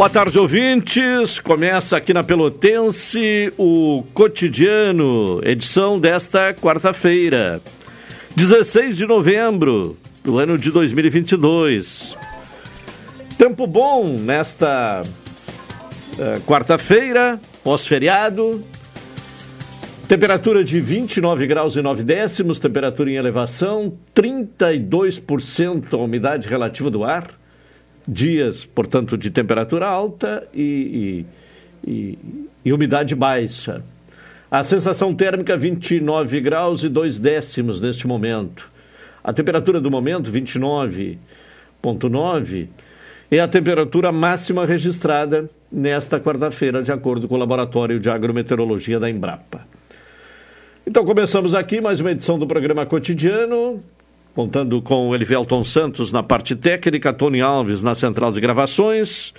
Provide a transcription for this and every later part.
Boa tarde, ouvintes. Começa aqui na Pelotense o Cotidiano, edição desta quarta-feira, 16 de novembro do ano de 2022. Tempo bom nesta uh, quarta-feira, pós-feriado. Temperatura de 29 graus e 9 décimos, temperatura em elevação, 32% a umidade relativa do ar dias, portanto, de temperatura alta e, e, e, e umidade baixa. A sensação térmica 29 graus e 2 décimos neste momento. A temperatura do momento 29,9 é a temperatura máxima registrada nesta quarta-feira, de acordo com o Laboratório de Agrometeorologia da Embrapa. Então começamos aqui mais uma edição do programa cotidiano contando com Elivelton Santos na parte técnica, Tony Alves na central de gravações.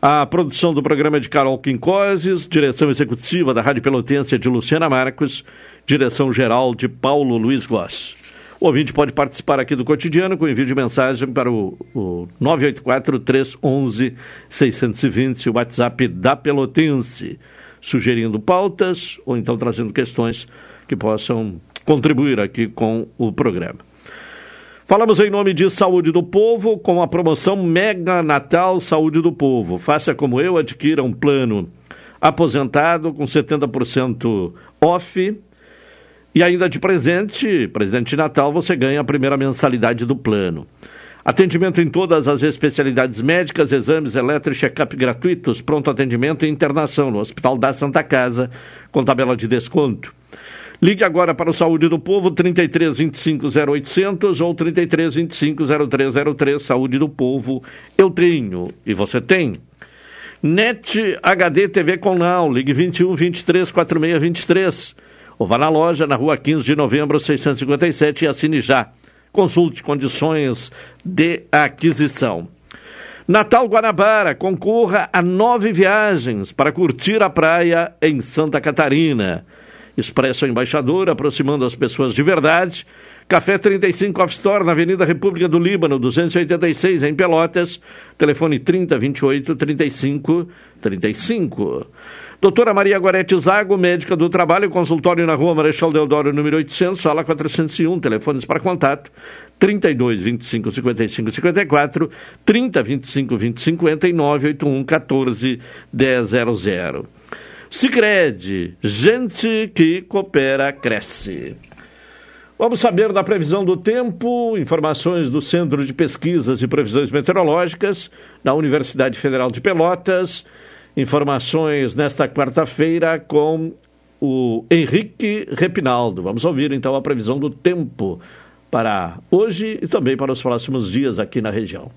A produção do programa é de Carol Quincoses, direção executiva da Rádio Pelotense de Luciana Marcos, direção geral de Paulo Luiz Goss. O ouvinte pode participar aqui do cotidiano com envio de mensagem para o, o 984-311-620, o WhatsApp da Pelotense, sugerindo pautas ou então trazendo questões que possam contribuir aqui com o programa. Falamos em nome de Saúde do Povo com a promoção Mega Natal Saúde do Povo. Faça como eu, adquira um plano aposentado com 70% off. E ainda de presente, presente de Natal, você ganha a primeira mensalidade do plano. Atendimento em todas as especialidades médicas, exames eletro e check-up gratuitos, pronto atendimento e internação no Hospital da Santa Casa, com tabela de desconto. Ligue agora para o Saúde do Povo, 33 25 0800 ou 33 25 0303. Saúde do Povo, eu tenho e você tem. NET HD TV com Now, ligue 21 23 46 23. Ou vá na loja, na rua 15 de novembro, 657 e assine já. Consulte condições de aquisição. Natal Guanabara, concorra a nove viagens para curtir a praia em Santa Catarina. Expresso Embaixador, aproximando as pessoas de verdade. Café 35 Off Store, na Avenida República do Líbano, 286, em Pelotas. Telefone 30 28 35 35. Doutora Maria Gorete Zago, médica do trabalho, consultório na rua Marechal Deodoro, número 800, sala 401. Telefones para contato 32 25 55 54, 30 25 20 50 e 981 14 100. Sicredi, gente que coopera cresce. Vamos saber da previsão do tempo, informações do Centro de Pesquisas e Previsões Meteorológicas da Universidade Federal de Pelotas. Informações nesta quarta-feira com o Henrique Repinaldo. Vamos ouvir então a previsão do tempo para hoje e também para os próximos dias aqui na região.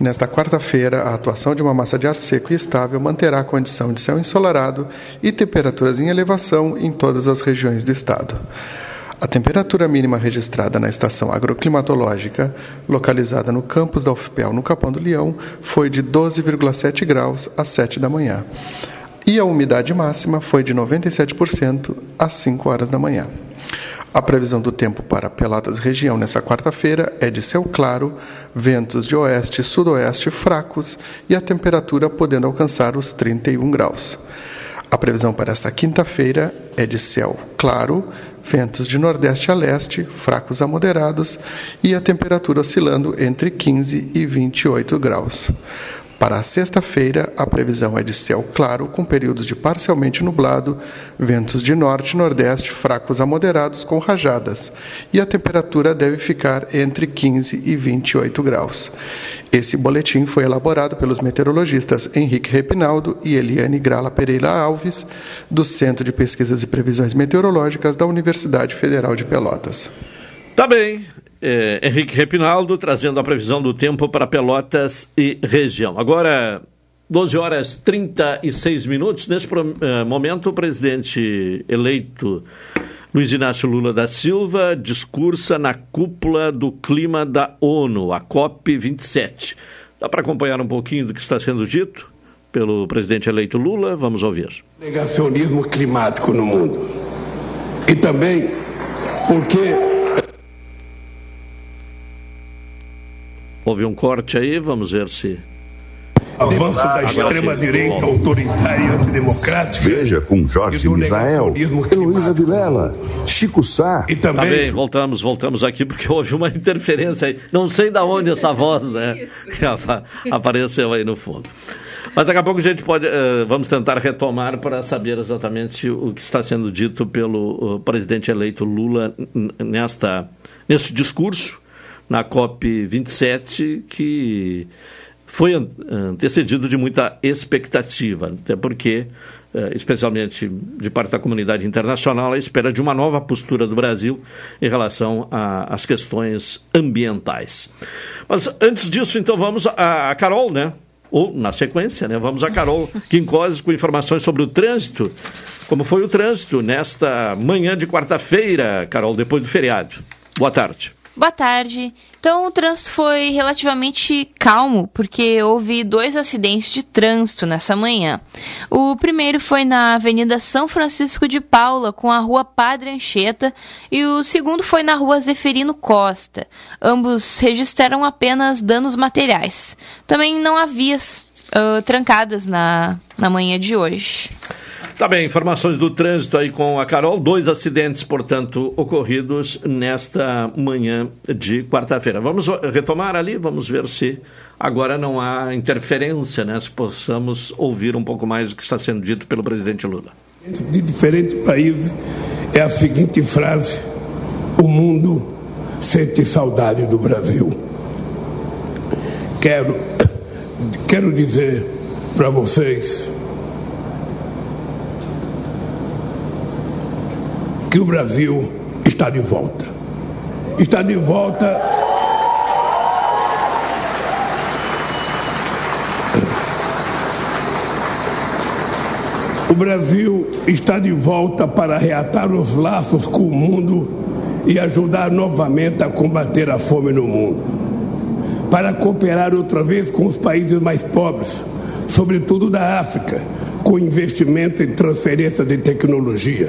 Nesta quarta-feira, a atuação de uma massa de ar seco e estável manterá a condição de céu ensolarado e temperaturas em elevação em todas as regiões do estado. A temperatura mínima registrada na estação agroclimatológica, localizada no campus da UFPEL, no Capão do Leão, foi de 12,7 graus às 7 da manhã. E a umidade máxima foi de 97% às 5 horas da manhã. A previsão do tempo para Pelotas região nessa quarta-feira é de céu claro, ventos de oeste e sudoeste fracos e a temperatura podendo alcançar os 31 graus. A previsão para esta quinta-feira é de céu claro, ventos de nordeste a leste, fracos a moderados e a temperatura oscilando entre 15 e 28 graus. Para a sexta-feira, a previsão é de céu claro, com períodos de parcialmente nublado, ventos de norte e nordeste fracos a moderados com rajadas, e a temperatura deve ficar entre 15 e 28 graus. Esse boletim foi elaborado pelos meteorologistas Henrique Repinaldo e Eliane Grala Pereira Alves, do Centro de Pesquisas e Previsões Meteorológicas da Universidade Federal de Pelotas. Tá bem é, Henrique Repinaldo trazendo a previsão do tempo para Pelotas e região. Agora, 12 horas 36 minutos. Nesse uh, momento, o presidente eleito Luiz Inácio Lula da Silva discursa na cúpula do clima da ONU, a COP27. Dá para acompanhar um pouquinho do que está sendo dito pelo presidente eleito Lula? Vamos ouvir. Negacionismo climático no mundo. E também porque Houve um corte aí, vamos ver se. Avanço da extrema-direita autoritária e antidemocrática. Veja com Jorge Misael, Heloísa Vilela, Chico Sá. E também... Tá bem, voltamos, voltamos aqui porque houve uma interferência aí. Não sei de onde essa voz, né? Que apareceu aí no fundo. Mas daqui a pouco a gente pode. Uh, vamos tentar retomar para saber exatamente o que está sendo dito pelo uh, presidente eleito Lula nesta, nesse discurso na COP27, que foi antecedido de muita expectativa, até porque, eh, especialmente de parte da comunidade internacional, a espera de uma nova postura do Brasil em relação às questões ambientais. Mas antes disso, então, vamos a, Carol, né? Ou, na sequência, né? Vamos a Carol Quincoses com informações sobre o trânsito. Como foi o trânsito nesta manhã de quarta-feira, Carol, depois do feriado. Boa tarde. Boa tarde. Então, o trânsito foi relativamente calmo, porque houve dois acidentes de trânsito nessa manhã. O primeiro foi na Avenida São Francisco de Paula, com a Rua Padre Anchieta, e o segundo foi na Rua Zeferino Costa. Ambos registraram apenas danos materiais. Também não havia uh, trancadas na, na manhã de hoje. Tá bem, informações do trânsito aí com a Carol. Dois acidentes, portanto, ocorridos nesta manhã de quarta-feira. Vamos retomar ali, vamos ver se agora não há interferência, né? Se possamos ouvir um pouco mais do que está sendo dito pelo presidente Lula. De diferentes países é a seguinte frase: o mundo sente saudade do Brasil. Quero, quero dizer para vocês que o Brasil está de volta. Está de volta. O Brasil está de volta para reatar os laços com o mundo e ajudar novamente a combater a fome no mundo. Para cooperar outra vez com os países mais pobres, sobretudo da África, com investimento em transferência de tecnologia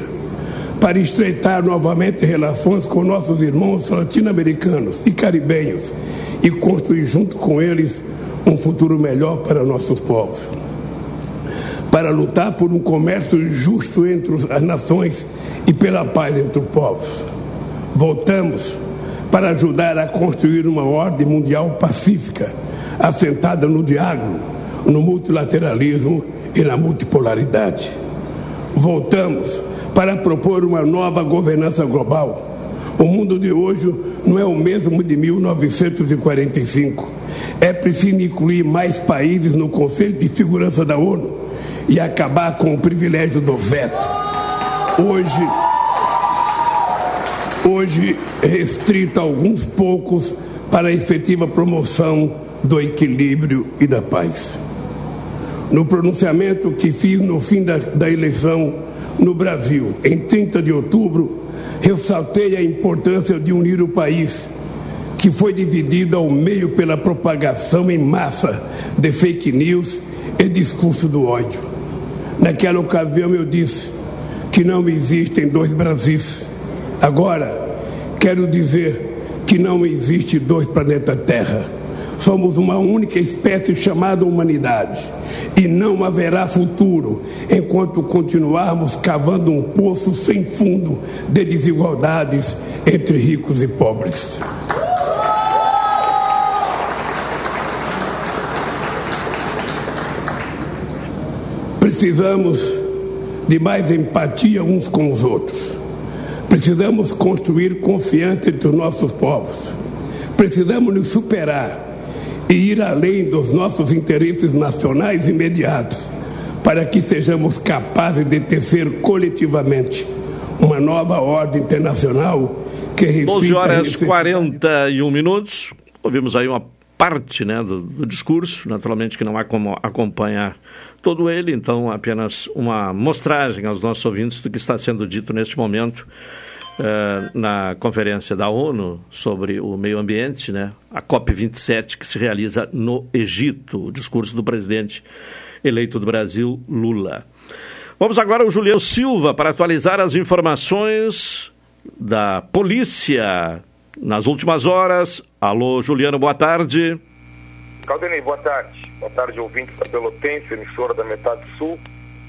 para estreitar novamente relações com nossos irmãos latino-americanos e caribenhos e construir junto com eles um futuro melhor para nossos povos. Para lutar por um comércio justo entre as nações e pela paz entre os povos. Voltamos para ajudar a construir uma ordem mundial pacífica, assentada no diálogo, no multilateralismo e na multipolaridade. Voltamos para propor uma nova governança global. O mundo de hoje não é o mesmo de 1945. É preciso incluir mais países no Conselho de Segurança da ONU e acabar com o privilégio do veto. Hoje, hoje restrito a alguns poucos para a efetiva promoção do equilíbrio e da paz. No pronunciamento que fiz no fim da, da eleição no Brasil, em 30 de outubro, ressaltei a importância de unir o país, que foi dividido ao meio pela propagação em massa de fake news e discurso do ódio. Naquela ocasião eu disse que não existem dois Brasis. Agora, quero dizer que não existe dois planetas Terra. Somos uma única espécie chamada humanidade e não haverá futuro enquanto continuarmos cavando um poço sem fundo de desigualdades entre ricos e pobres. Precisamos de mais empatia uns com os outros. Precisamos construir confiança entre os nossos povos. Precisamos nos superar e ir além dos nossos interesses nacionais imediatos, para que sejamos capazes de tecer coletivamente uma nova ordem internacional que reflita 12 horas 41 minutos. Ouvimos aí uma parte né, do, do, discurso, naturalmente que não há como acompanhar todo ele, então apenas uma mostragem aos nossos ouvintes do que está sendo dito neste momento uh, na conferência da ONU sobre o meio ambiente, né, a COP27 que se realiza no Egito, o discurso do presidente eleito do Brasil, Lula. Vamos agora ao Julião Silva para atualizar as informações da polícia nas últimas horas. Alô, Juliano, boa tarde. Caldenei, boa tarde. Boa tarde, ouvinte da Pelotense, emissora da Metade Sul,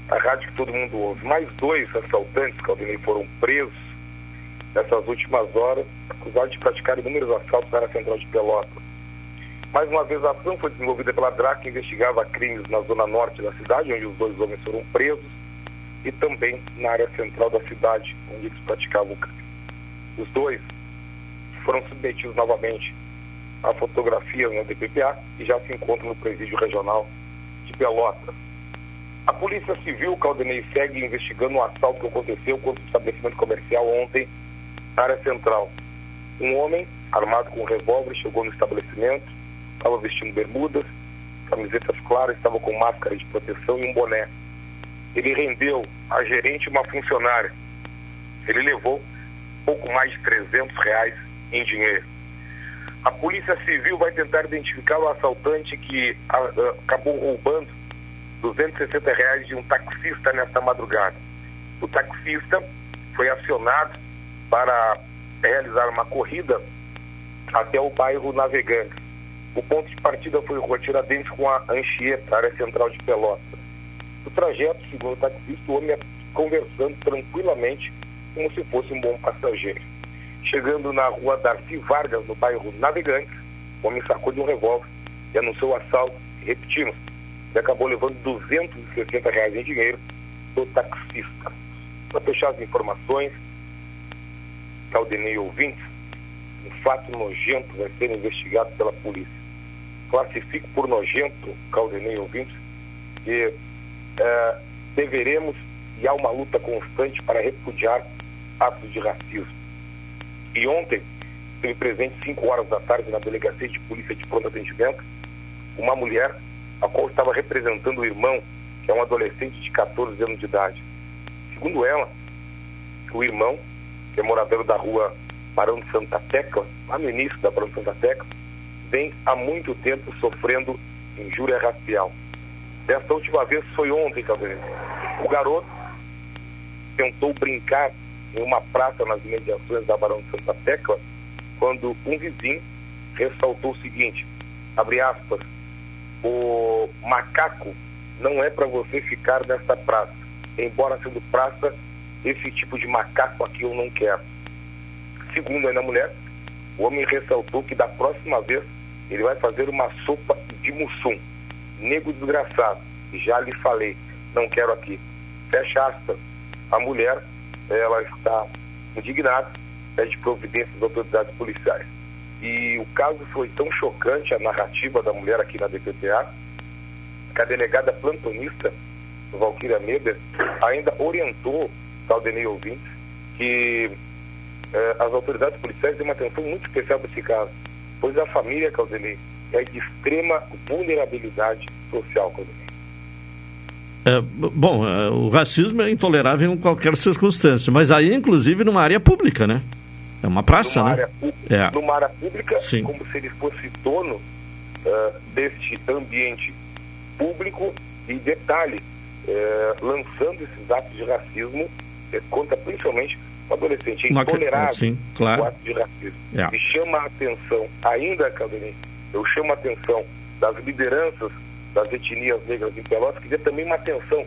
a rádio que todo mundo ouve. Mais dois assaltantes, Caldenei, foram presos nessas últimas horas, acusados de praticar inúmeros assaltos na central de Pelotas. Mais uma vez, a ação foi desenvolvida pela DRAC, que investigava crimes na zona norte da cidade, onde os dois homens foram presos, e também na área central da cidade, onde eles praticavam o crime. Os dois foram submetidos novamente a fotografias no DPPA e já se encontram no presídio regional de Pelotas. A Polícia Civil, Caldenei, segue investigando um assalto que aconteceu contra o estabelecimento comercial ontem na área central. Um homem, armado com um revólver, chegou no estabelecimento, estava vestindo bermudas, camisetas claras, estava com máscara de proteção e um boné. Ele rendeu a gerente uma funcionária. Ele levou pouco mais de 300 reais em dinheiro. A Polícia Civil vai tentar identificar o assaltante que a, a, acabou roubando 260 reais de um taxista nesta madrugada. O taxista foi acionado para realizar uma corrida até o bairro Navegante. O ponto de partida foi Rua Tiradentes com a Anchieta, área central de Pelotas. O trajeto, segundo o taxista, o homem ia conversando tranquilamente como se fosse um bom passageiro. Chegando na rua Darcy Vargas, no bairro Navegantes, o homem sacou de um revólver e anunciou o assalto. E repetimos, ele acabou levando 260 reais em dinheiro do taxista. Para fechar as informações, Caldenei ouvintes, um fato nojento vai ser investigado pela polícia. Classifico por nojento, Caldenei ouvintes, que é, deveremos e há uma luta constante para repudiar atos de racismo. E ontem, esteve presente 5 horas da tarde na delegacia de polícia de pronto atendimento, uma mulher a qual estava representando o irmão, que é um adolescente de 14 anos de idade. Segundo ela, o irmão, que é morador da rua Barão de Santa Tecla, lá no início da Barão de Santa Tecla, vem há muito tempo sofrendo injúria racial. Desta última vez foi ontem, Caldeirão. O garoto tentou brincar em uma praça nas imediações da Barão de Santa Tecla, quando um vizinho ressaltou o seguinte, abre aspas, o macaco não é para você ficar nesta praça. Embora sendo praça, esse tipo de macaco aqui eu não quero. Segundo ainda a mulher, o homem ressaltou que da próxima vez ele vai fazer uma sopa de mussum. Nego desgraçado, já lhe falei, não quero aqui. Fecha aspas. A mulher ela está indignada, pede providências das autoridades policiais. E o caso foi tão chocante, a narrativa da mulher aqui na DPPA, que a delegada plantonista, Valquíria Meber, ainda orientou Caldenei ouvintes que eh, as autoridades policiais têm uma atenção muito especial para esse caso, pois a família Caldenei é de extrema vulnerabilidade social, Caldenei. É, bom, é, o racismo é intolerável em qualquer circunstância, mas aí, inclusive, numa área pública, né? É uma praça, numa né? Área, é. Numa área pública, Sim. como se ele fosse dono uh, deste ambiente público e, detalhe, uh, lançando esses atos de racismo uh, contra principalmente o adolescente. É intolerável Sim, claro. o ato de racismo. É. E chama a atenção, ainda, Calderim, eu chamo a atenção das lideranças das etnias negras em Pelotas, que dê também uma atenção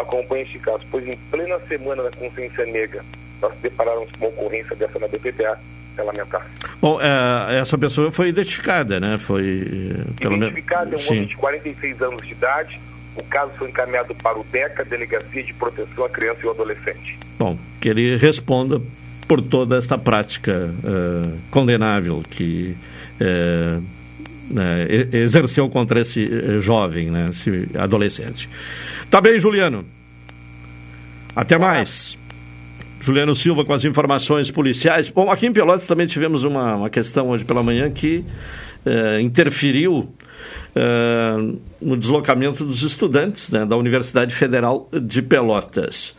acompanhe este caso, pois em plena semana da consciência negra, nós deparamos com uma ocorrência dessa na BPPA, é lamentável. Bom, é, essa pessoa foi identificada, né? Foi... Pelo identificada, é um homem de 46 anos de idade, o caso foi encaminhado para o DECA, Delegacia de Proteção à Criança e ao Adolescente. Bom, que ele responda por toda esta prática uh, condenável que uh, uh, exerceu contra esse jovem, né, esse adolescente. Tá bem, Juliano. Até mais. Juliano Silva com as informações policiais. Bom, aqui em Pelotas também tivemos uma, uma questão hoje pela manhã que eh, interferiu no deslocamento dos estudantes né, da Universidade Federal de Pelotas.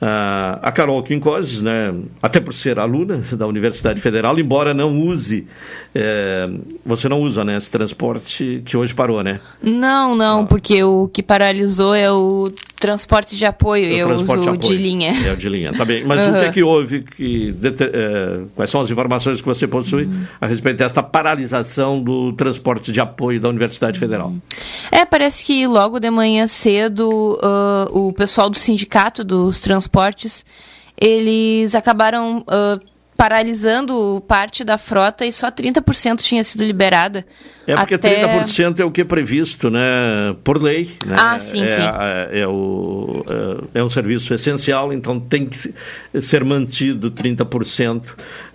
Uh, a Carol Quincoses, né, até por ser aluna da Universidade Federal, embora não use, é, você não usa né, esse transporte que hoje parou, né? Não, não, ah. porque o que paralisou é o transporte de apoio, eu uso de, apoio. de linha. É o de linha, tá bem. Mas uhum. o que é que houve? Que, é, quais são as informações que você possui uhum. a respeito desta paralisação do transporte de apoio da Universidade Federal? É, parece que logo de manhã cedo uh, o pessoal do sindicato dos transportes transportes, eles acabaram uh, paralisando parte da frota e só 30% tinha sido liberada. É porque até... 30% é o que é previsto né, por lei. Né? Ah, sim, é, sim. É, é, o, é, é um serviço essencial, então tem que ser mantido 30%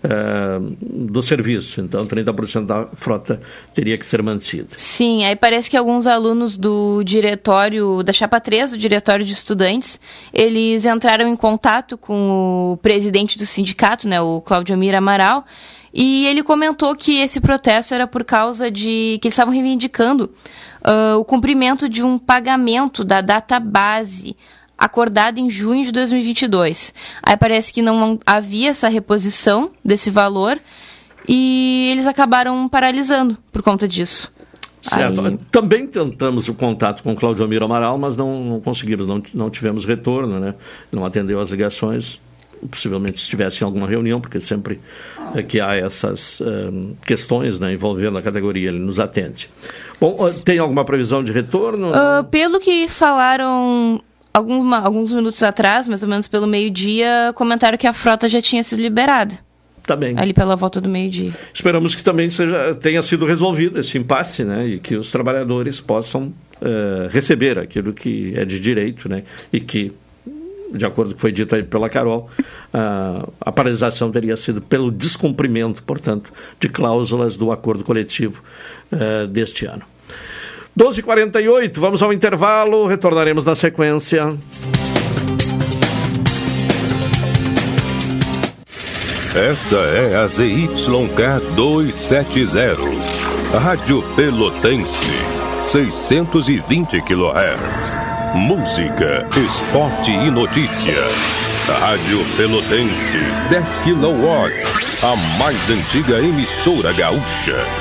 é, do serviço. Então, 30% da frota teria que ser mantida. Sim, aí parece que alguns alunos do diretório, da Chapa 3, do diretório de estudantes, eles entraram em contato com o presidente do sindicato, né, o Cláudio Amir Amaral, e ele comentou que esse protesto era por causa de que eles estavam reivindicando uh, o cumprimento de um pagamento da data base acordada em junho de 2022. Aí parece que não havia essa reposição desse valor e eles acabaram paralisando por conta disso. Certo. Aí... Também tentamos o contato com Claudio Amiro Amaral, mas não, não conseguimos, não, não tivemos retorno, né? Não atendeu as ligações possivelmente estivesse em alguma reunião, porque sempre é, que há essas um, questões né, envolvendo a categoria, ele nos atende. Bom, tem alguma previsão de retorno? Uh, pelo que falaram alguns, alguns minutos atrás, mais ou menos pelo meio-dia, comentaram que a frota já tinha sido liberada. Tá bem. Ali pela volta do meio-dia. Esperamos que também seja, tenha sido resolvido esse impasse, né? E que os trabalhadores possam uh, receber aquilo que é de direito, né? E que de acordo com o que foi dito aí pela Carol, a paralisação teria sido pelo descumprimento, portanto, de cláusulas do acordo coletivo uh, deste ano. 12h48, vamos ao intervalo, retornaremos na sequência. Esta é a ZYK 270, Rádio Pelotense, 620 kHz. Música, esporte e notícia. Rádio Pelotense, 10 kW. A mais antiga emissora gaúcha.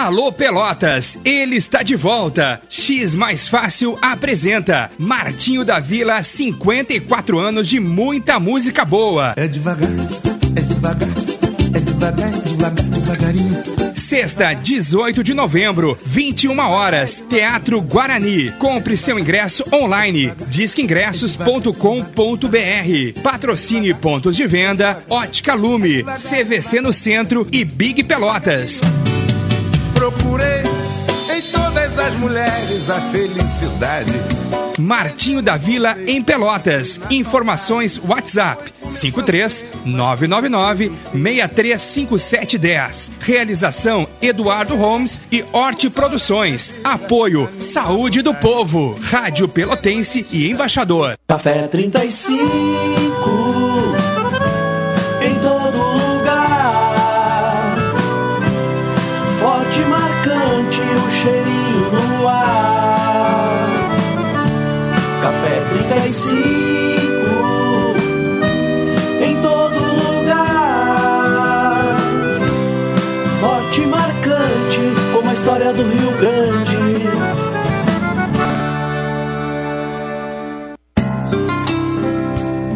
Alô Pelotas, ele está de volta. X Mais Fácil apresenta Martinho da Vila, 54 anos de muita música boa. É devagar, é devagar, é devagar, é devagar, devagarinho. Sexta, 18 de novembro, 21 horas, Teatro Guarani. Compre seu ingresso online. Disqueingressos.com.br. Patrocine pontos de venda, Ótica Lume, CVC no Centro e Big Pelotas procurei em todas as mulheres a felicidade. Martinho da Vila em Pelotas. Informações WhatsApp 53 999 635710. Realização Eduardo Holmes e Horti Produções. Apoio Saúde do Povo. Rádio Pelotense e Embaixador. Café 35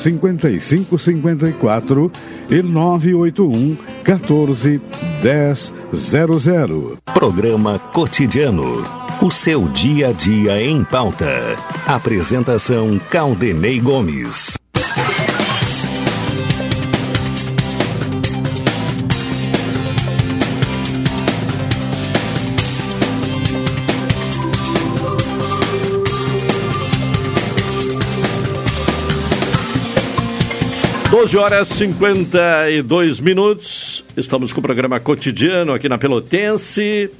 5554 e 981 14 1000. Programa Cotidiano. O seu dia a dia em pauta. Apresentação Caldenei Gomes. 12 horas 52 minutos. Estamos com o programa cotidiano aqui na Pelotense.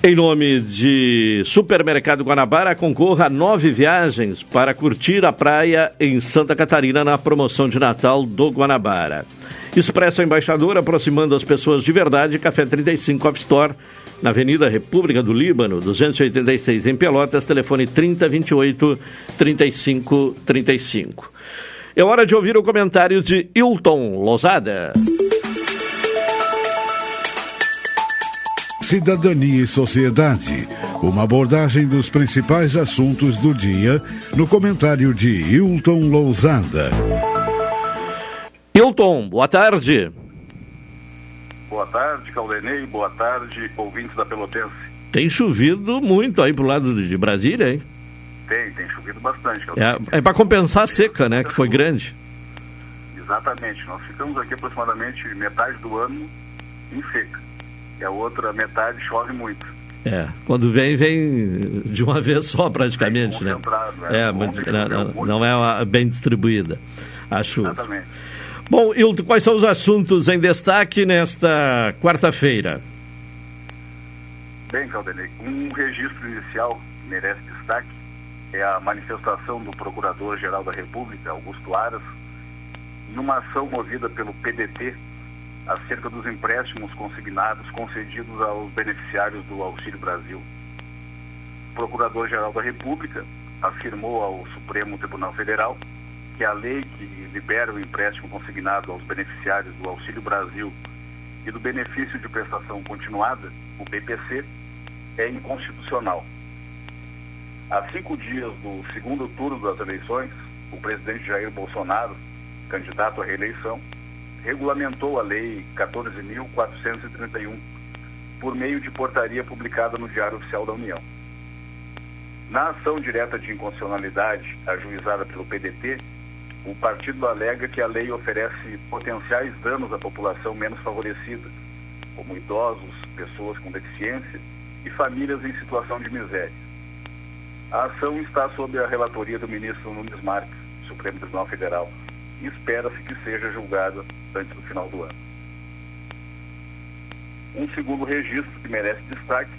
Em nome de Supermercado Guanabara, concorra a nove viagens para curtir a praia em Santa Catarina na promoção de Natal do Guanabara. Expresso Embaixador, aproximando as pessoas de verdade, Café 35 Off Store, na Avenida República do Líbano, 286 em Pelotas, telefone 3028 3535. É hora de ouvir o comentário de Hilton Lozada. Cidadania e Sociedade. Uma abordagem dos principais assuntos do dia no comentário de Hilton Lousada. Hilton, boa tarde. Boa tarde, Caldenei. Boa tarde, ouvintes da Pelotense. Tem chovido muito aí pro lado de Brasília, hein? Tem, tem chovido bastante. É, é para compensar a seca, né? Que foi grande. Exatamente. Nós ficamos aqui aproximadamente metade do ano em seca. E a outra metade chove muito. É, quando vem, vem de uma vez só praticamente, né? né? É, mas, não, não, é uma, bem distribuída a chuva. Exatamente. Bom, Hilton, quais são os assuntos em destaque nesta quarta-feira? Bem, Caldenei, um registro inicial merece destaque é a manifestação do Procurador-Geral da República, Augusto Aras, numa ação movida pelo PDT acerca dos empréstimos consignados concedidos aos beneficiários do Auxílio Brasil. O Procurador-Geral da República afirmou ao Supremo Tribunal Federal que a lei que libera o empréstimo consignado aos beneficiários do Auxílio Brasil e do benefício de prestação continuada, o BPC, é inconstitucional Há cinco dias do segundo turno das eleições, o presidente Jair Bolsonaro, candidato à reeleição, regulamentou a Lei 14.431 por meio de portaria publicada no Diário Oficial da União. Na ação direta de inconstitucionalidade ajuizada pelo PDT, o partido alega que a lei oferece potenciais danos à população menos favorecida, como idosos, pessoas com deficiência e famílias em situação de miséria. A ação está sob a relatoria do ministro Nunes Marques, Supremo Tribunal Federal, e espera-se que seja julgada antes do final do ano. Um segundo registro que merece destaque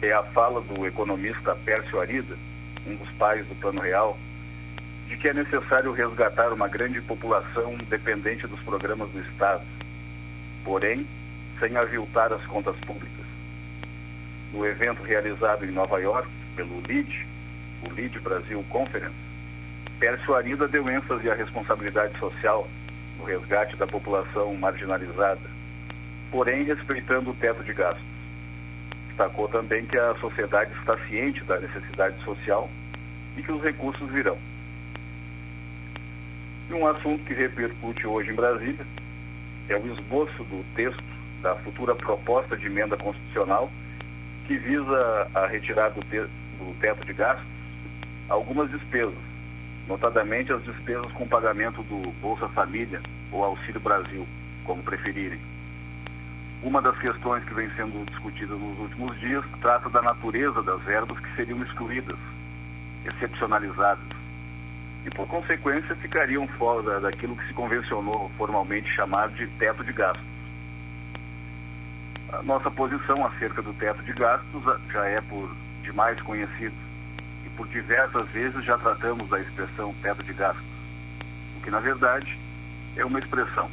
é a fala do economista Pércio Arida, um dos pais do Plano Real, de que é necessário resgatar uma grande população dependente dos programas do Estado, porém, sem aviltar as contas públicas. No evento realizado em Nova York, pelo LID, o LID Brasil Conference, Pércio Arida deu ênfase à responsabilidade social no resgate da população marginalizada, porém respeitando o teto de gastos. Destacou também que a sociedade está ciente da necessidade social e que os recursos virão. E um assunto que repercute hoje em Brasília é o esboço do texto da futura proposta de emenda constitucional que visa a retirada do, te do teto de gastos algumas despesas, notadamente as despesas com pagamento do Bolsa Família ou Auxílio Brasil, como preferirem. Uma das questões que vem sendo discutida nos últimos dias trata da natureza das verbas que seriam excluídas, excepcionalizadas, e por consequência ficariam fora daquilo que se convencionou formalmente chamar de teto de gastos. A nossa posição acerca do teto de gastos já é por demais conhecida e por diversas vezes já tratamos da expressão teto de gastos, o que na verdade é uma expressão.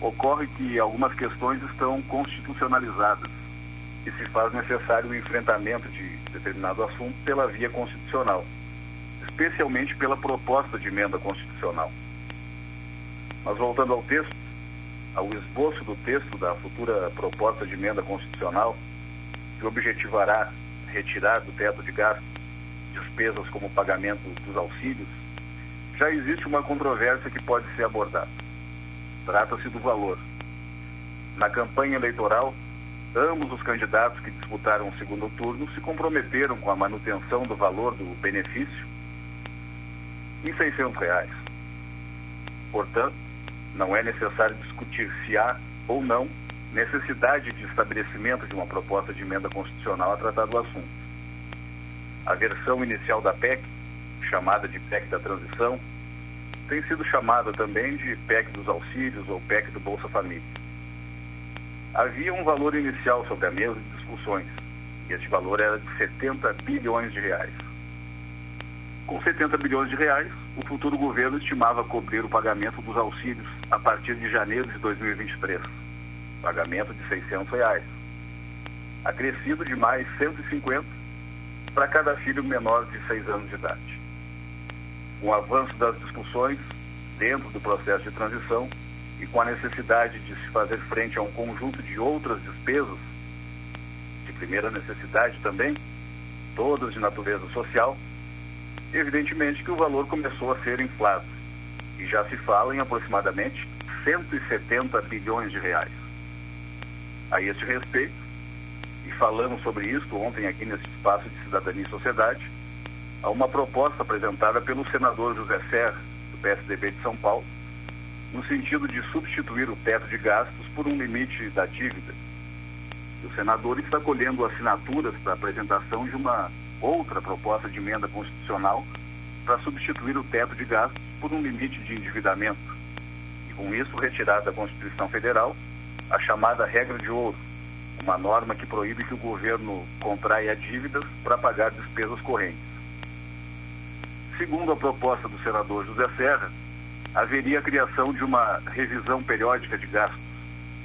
Ocorre que algumas questões estão constitucionalizadas e se faz necessário o enfrentamento de determinado assunto pela via constitucional, especialmente pela proposta de emenda constitucional. Mas voltando ao texto, ao esboço do texto da futura proposta de emenda constitucional, que objetivará retirar do teto de gastos despesas como pagamento dos auxílios, já existe uma controvérsia que pode ser abordada. Trata-se do valor. Na campanha eleitoral, ambos os candidatos que disputaram o segundo turno se comprometeram com a manutenção do valor do benefício em 600 reais. Portanto, não é necessário discutir se há ou não necessidade de estabelecimento de uma proposta de emenda constitucional a tratar do assunto. A versão inicial da PEC, chamada de PEC da transição, tem sido chamada também de PEC dos auxílios ou PEC do Bolsa Família. Havia um valor inicial sobre a mesa de discussões, e este valor era de 70 bilhões de reais. Com 70 bilhões de reais, o futuro governo estimava cobrir o pagamento dos auxílios a partir de janeiro de 2023, pagamento de 600 reais, acrescido de mais 150 para cada filho menor de 6 anos de idade. Com o avanço das discussões dentro do processo de transição e com a necessidade de se fazer frente a um conjunto de outras despesas, de primeira necessidade também, todas de natureza social, evidentemente que o valor começou a ser inflado e já se fala em aproximadamente 170 bilhões de reais. A este respeito, e falamos sobre isso ontem aqui nesse espaço de cidadania e sociedade, há uma proposta apresentada pelo senador José Serra, do PSDB de São Paulo, no sentido de substituir o teto de gastos por um limite da dívida. O senador está colhendo assinaturas para a apresentação de uma outra proposta de emenda constitucional para substituir o teto de gastos por um limite de endividamento e, com isso, retirar da Constituição Federal a chamada regra de ouro, uma norma que proíbe que o governo contraia dívidas para pagar despesas correntes. Segundo a proposta do senador José Serra, haveria a criação de uma revisão periódica de gastos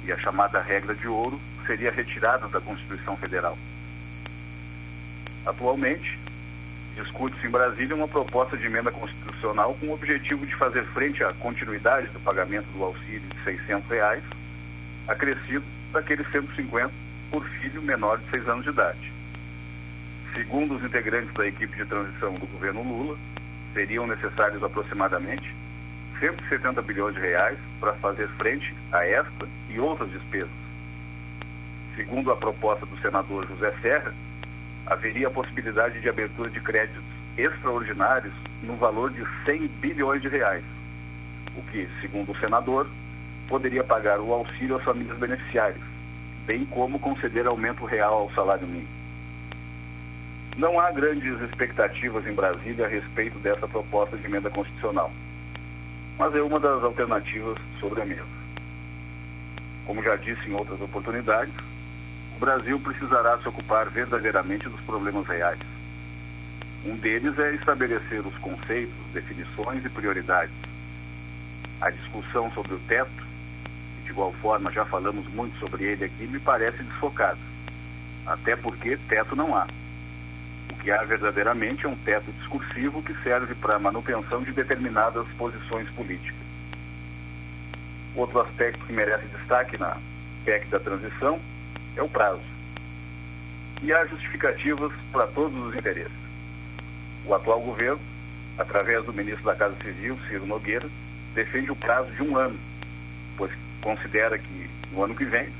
e a chamada regra de ouro seria retirada da Constituição Federal. Atualmente, discute-se em Brasília uma proposta de emenda constitucional com o objetivo de fazer frente à continuidade do pagamento do auxílio de 600 reais, acrescido daqueles 150 por filho menor de 6 anos de idade. Segundo os integrantes da equipe de transição do governo Lula, seriam necessários aproximadamente 170 bilhões de reais para fazer frente a esta e outras despesas. Segundo a proposta do senador José Serra, haveria a possibilidade de abertura de créditos extraordinários no valor de 100 bilhões de reais, o que, segundo o senador, poderia pagar o auxílio às famílias beneficiárias, bem como conceder aumento real ao salário mínimo. Não há grandes expectativas em Brasília a respeito dessa proposta de emenda constitucional, mas é uma das alternativas sobre a mesa. Como já disse em outras oportunidades, Brasil precisará se ocupar verdadeiramente dos problemas reais. Um deles é estabelecer os conceitos, definições e prioridades. A discussão sobre o teto, igual forma já falamos muito sobre ele aqui, me parece desfocada. Até porque teto não há. O que há verdadeiramente é um teto discursivo que serve para a manutenção de determinadas posições políticas. Outro aspecto que merece destaque na PEC da transição é o prazo. E há justificativas para todos os interesses. O atual governo, através do ministro da Casa Civil, Ciro Nogueira, defende o prazo de um ano, pois considera que no ano que vem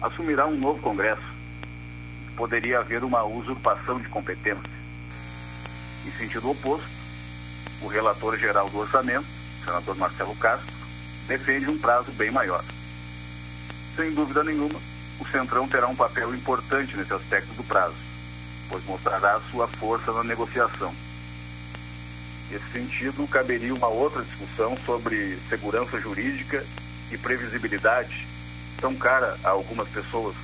assumirá um novo Congresso. Poderia haver uma usurpação de competência. Em sentido oposto, o relator geral do orçamento, senador Marcelo Castro, defende um prazo bem maior. sem dúvida nenhuma, o Centrão terá um papel importante nesse aspecto do prazo, pois mostrará sua força na negociação. Nesse sentido, caberia uma outra discussão sobre segurança jurídica e previsibilidade, tão cara a algumas pessoas.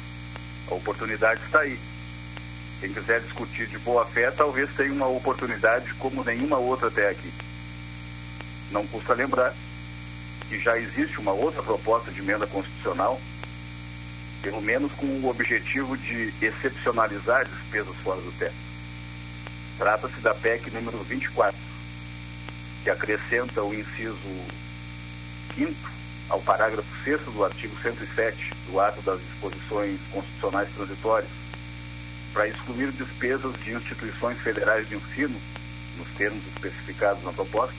A oportunidade está aí. Quem quiser discutir de boa fé, talvez tenha uma oportunidade como nenhuma outra até aqui. Não custa lembrar que já existe uma outra proposta de emenda constitucional, pelo menos com o objetivo de excepcionalizar despesas fora do teto. Trata-se da PEC número 24, que acrescenta o inciso 5 ao parágrafo 6 do artigo 107 do ato das disposições constitucionais transitórias, para excluir despesas de instituições federais de ensino, nos termos especificados na proposta,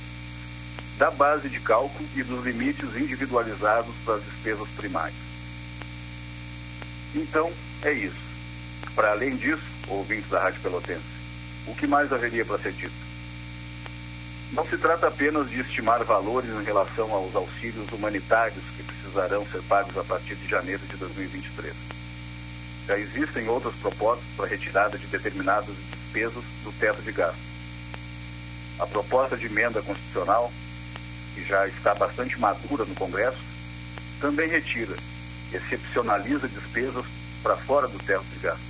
da base de cálculo e dos limites individualizados para as despesas primárias. Então, é isso. Para além disso, ouvintes da Rádio Pelotense, o que mais haveria para ser dito? Não se trata apenas de estimar valores em relação aos auxílios humanitários que precisarão ser pagos a partir de janeiro de 2023. Já existem outras propostas para retirada de determinadas despesas do teto de gasto. A proposta de emenda constitucional, que já está bastante madura no Congresso, também retira, excepcionaliza despesas para fora do teto de gasto.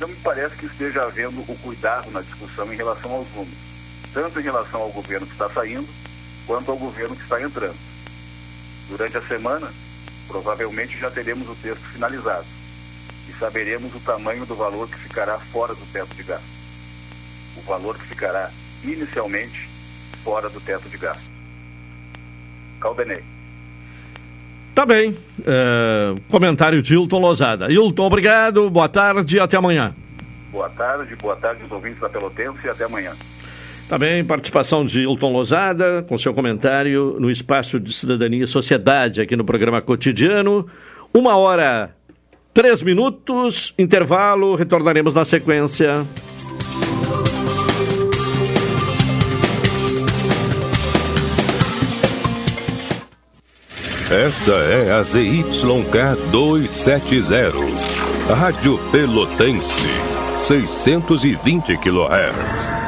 Não me parece que esteja havendo o cuidado na discussão em relação aos números tanto em relação ao governo que está saindo, quanto ao governo que está entrando. Durante a semana, provavelmente já teremos o texto finalizado e saberemos o tamanho do valor que ficará fora do teto de gasto. O valor que ficará inicialmente fora do teto de gasto. Caldenei. Tá bem. É, comentário de Hilton Lozada. Hilton, obrigado, boa tarde e até amanhã. Boa tarde, boa tarde aos ouvintes da Pelotense e até amanhã. Também participação de Hilton Lozada, com seu comentário no Espaço de Cidadania e Sociedade, aqui no programa cotidiano. Uma hora, três minutos, intervalo, retornaremos na sequência. Esta é a ZYK 270, Rádio Pelotense, 620 kHz.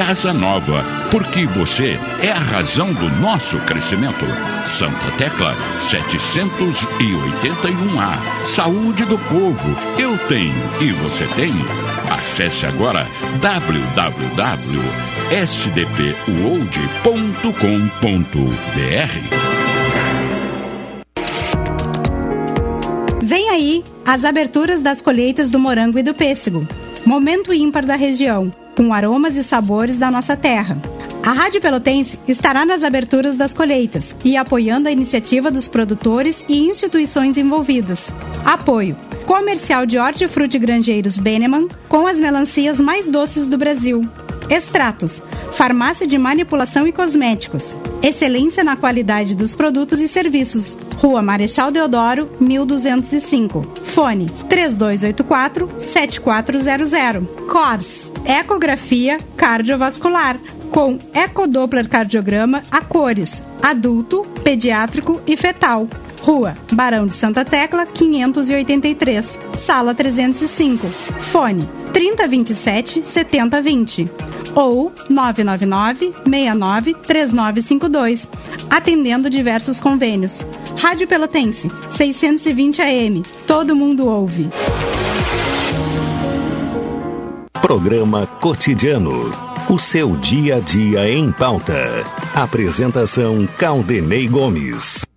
casa nova, porque você é a razão do nosso crescimento. Santa Tecla 781A. Saúde do povo, eu tenho e você tem. Acesse agora www.sdpuold.com.br. Vem aí as aberturas das colheitas do morango e do pêssego. Momento ímpar da região com aromas e sabores da nossa terra. A Rádio Pelotense estará nas aberturas das colheitas e apoiando a iniciativa dos produtores e instituições envolvidas. Apoio: Comercial de Hortifruti Grangeiros Beneman, com as melancias mais doces do Brasil. Extratos, farmácia de manipulação e cosméticos. Excelência na qualidade dos produtos e serviços. Rua Marechal Deodoro, 1205. Fone 3284 7400. CORS, ecografia cardiovascular com ecodoppler cardiograma a cores, adulto, pediátrico e fetal. Rua Barão de Santa Tecla, 583, sala 305. Fone 3027 7020 ou 999 69 3952, atendendo diversos convênios. Rádio Pelotense, 620 AM. Todo mundo ouve. Programa Cotidiano. O seu dia a dia em pauta. Apresentação Caldenei Gomes.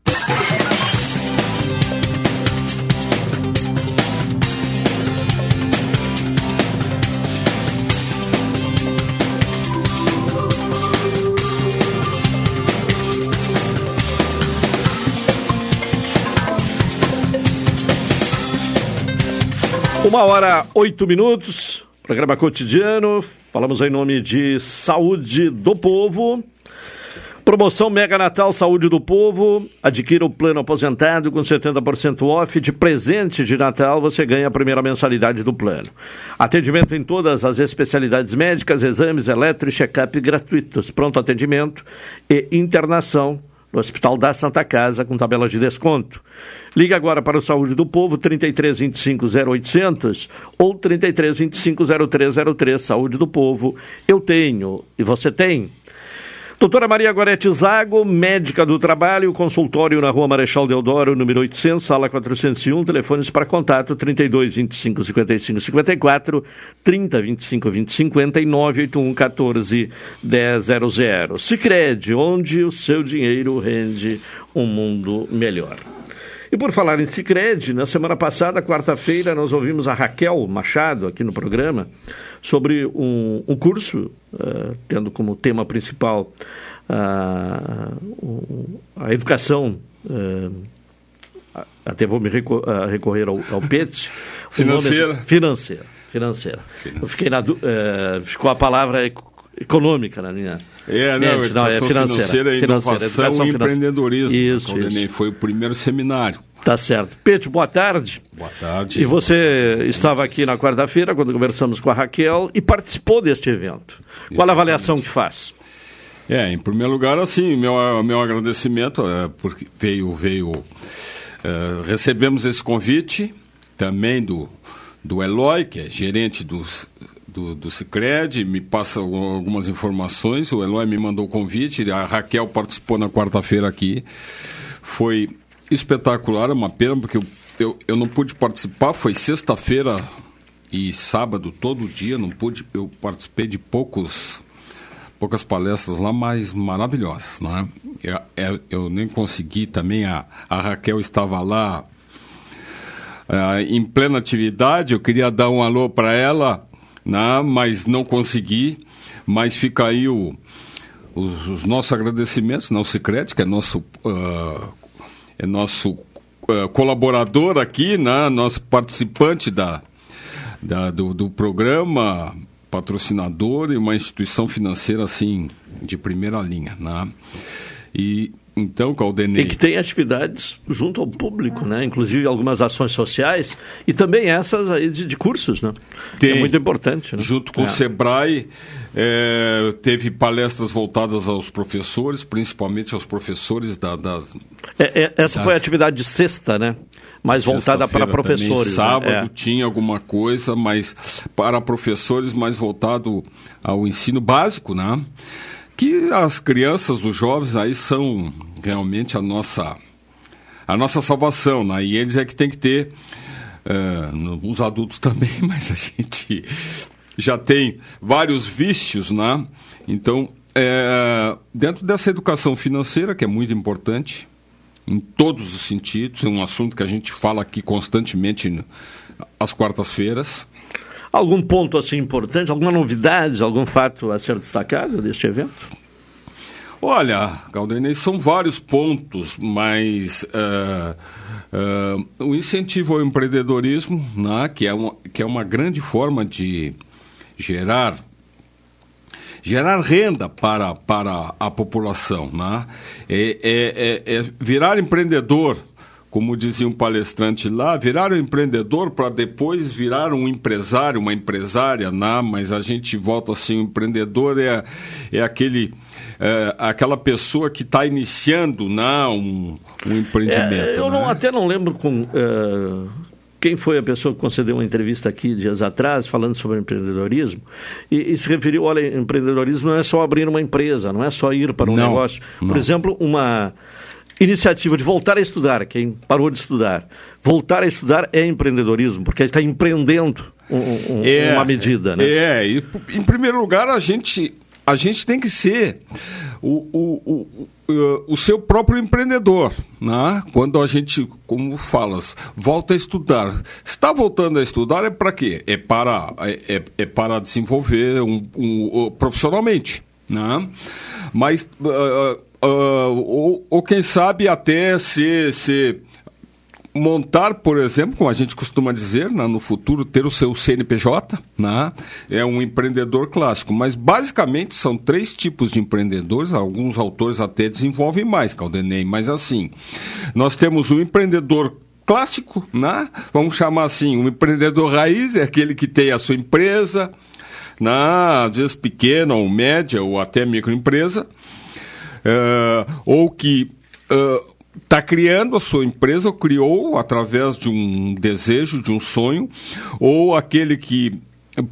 Uma hora, oito minutos, programa cotidiano. Falamos em nome de Saúde do Povo. Promoção Mega Natal Saúde do Povo. Adquira o plano aposentado com 70% off. De presente de Natal, você ganha a primeira mensalidade do plano. Atendimento em todas as especialidades médicas, exames eletro e check-up gratuitos. Pronto atendimento e internação no Hospital da Santa Casa, com tabela de desconto. Ligue agora para o Saúde do Povo, 33 25 0800 ou 33 25 0303. Saúde do Povo, eu tenho e você tem. Doutora Maria Gorete Zago, médica do trabalho, consultório na Rua Marechal Deodoro, número 800, sala 401, telefones para contato 32 25 55 54, 30 25 20 50 e 981 14 100. Sicredi, onde o seu dinheiro rende um mundo melhor. E por falar em Cicred, na semana passada, quarta-feira, nós ouvimos a Raquel Machado aqui no programa sobre um, um curso, uh, tendo como tema principal uh, a educação. Uh, até vou me recorrer ao, ao PET. Financeira. É, financeira. Financeira. Eu fiquei na, ficou a palavra econômica na minha é, não, mente, não é financeira, financeira, inovação financeira, e empreendedorismo. Isso, isso. Foi o primeiro seminário. Tá certo. Pedro, boa tarde. Boa tarde. E você estava aqui na quarta-feira, quando conversamos com a Raquel, e participou deste evento. Exatamente. Qual a avaliação que faz? É, em primeiro lugar, assim, meu, meu agradecimento, é, porque veio, veio é, recebemos esse convite também do, do Eloy, que é gerente dos, do, do Cicred, me passa algumas informações, o Eloy me mandou o convite, a Raquel participou na quarta-feira aqui, foi espetacular, é uma pena, porque eu, eu, eu não pude participar, foi sexta-feira e sábado, todo dia, não pude, eu participei de poucos poucas palestras lá, mas maravilhosas, né? Eu, eu, eu nem consegui também, a, a Raquel estava lá uh, em plena atividade, eu queria dar um alô para ela, né? mas não consegui, mas fica aí o, os, os nossos agradecimentos, não Secret, que é nosso, uh, é nosso uh, colaborador aqui, né? nosso participante da, da, do, do programa, patrocinador e uma instituição financeira assim de primeira linha, né? E então, Caldenei... E que tem atividades junto ao público, né? Inclusive algumas ações sociais e também essas aí de, de cursos, né? Tem. É muito importante, né? Junto com é. o Sebrae, é, teve palestras voltadas aos professores, principalmente aos professores da... da é, é, essa das... foi a atividade de sexta, né? mais voltada para professores. Também, sábado né? tinha alguma coisa, mas para professores mais voltado ao ensino básico, né? Que as crianças, os jovens aí são realmente a nossa a nossa salvação, né? E eles é que tem que ter uh, os adultos também, mas a gente já tem vários vícios, né? Então, é, dentro dessa educação financeira, que é muito importante, em todos os sentidos, é um assunto que a gente fala aqui constantemente às quartas-feiras. Algum ponto assim importante, alguma novidade, algum fato a ser destacado deste evento? Olha, Galdenei, são vários pontos, mas uh, uh, o incentivo ao empreendedorismo, né, que, é uma, que é uma grande forma de gerar gerar renda para, para a população. Né? É, é, é, é virar empreendedor, como dizia um palestrante lá, virar um empreendedor para depois virar um empresário, uma empresária, né? mas a gente volta assim, o empreendedor é, é aquele... É, aquela pessoa que está iniciando né, um, um empreendimento. É, eu né? não, até não lembro com, uh, quem foi a pessoa que concedeu uma entrevista aqui dias atrás, falando sobre empreendedorismo, e, e, se referiu, olha, empreendedorismo não é só abrir uma empresa, não é só ir para um não, negócio. Não. Por exemplo, uma iniciativa de voltar a estudar, quem parou de estudar, voltar a estudar é empreendedorismo, porque ele está empreendendo um, um, é, uma medida, né? É, e, em primeiro lugar, a gente, a gente tem que ser o, o, o, o, seu próprio empreendedor, né? Quando a gente, como falas, volta a estudar. Está voltando a estudar é para quê? É para, é, é, é para desenvolver um, um, profissionalmente, né? Mas, uh, uh, ou, ou, quem sabe até se, se montar, por exemplo, como a gente costuma dizer, né, no futuro ter o seu CNPJ, né, é um empreendedor clássico. Mas basicamente são três tipos de empreendedores, alguns autores até desenvolvem mais, Caldenei, mas assim, nós temos o empreendedor clássico, né? vamos chamar assim, um empreendedor raiz, é aquele que tem a sua empresa, né? às vezes pequena ou média ou até microempresa, uh, ou que... Uh, está criando a sua empresa, ou criou através de um desejo, de um sonho, ou aquele que,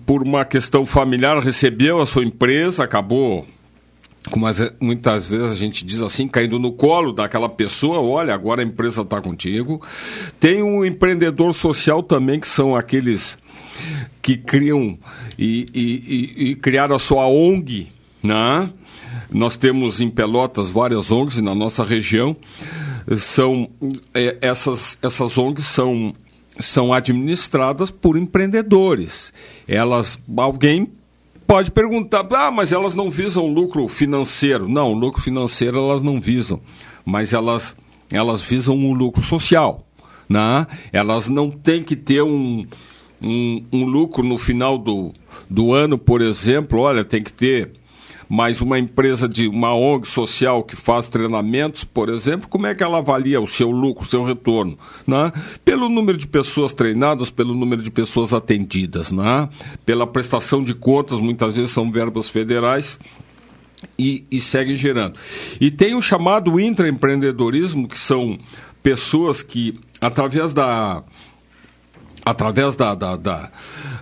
por uma questão familiar, recebeu a sua empresa, acabou como muitas vezes a gente diz assim, caindo no colo daquela pessoa, olha, agora a empresa está contigo. Tem um empreendedor social também, que são aqueles que criam e, e, e, e criaram a sua ONG, né? Nós temos em Pelotas várias ONGs na nossa região são é, essas, essas ONGs são, são administradas por empreendedores. Elas, alguém pode perguntar, ah, mas elas não visam lucro financeiro. Não, lucro financeiro elas não visam, mas elas, elas visam o um lucro social. Né? Elas não têm que ter um, um, um lucro no final do, do ano, por exemplo, olha, tem que ter mas uma empresa de uma ONG social que faz treinamentos, por exemplo, como é que ela avalia o seu lucro, o seu retorno? Né? Pelo número de pessoas treinadas, pelo número de pessoas atendidas, né? pela prestação de contas, muitas vezes são verbas federais. E, e seguem gerando. E tem o chamado intraempreendedorismo, que são pessoas que, através da, através da, da, da,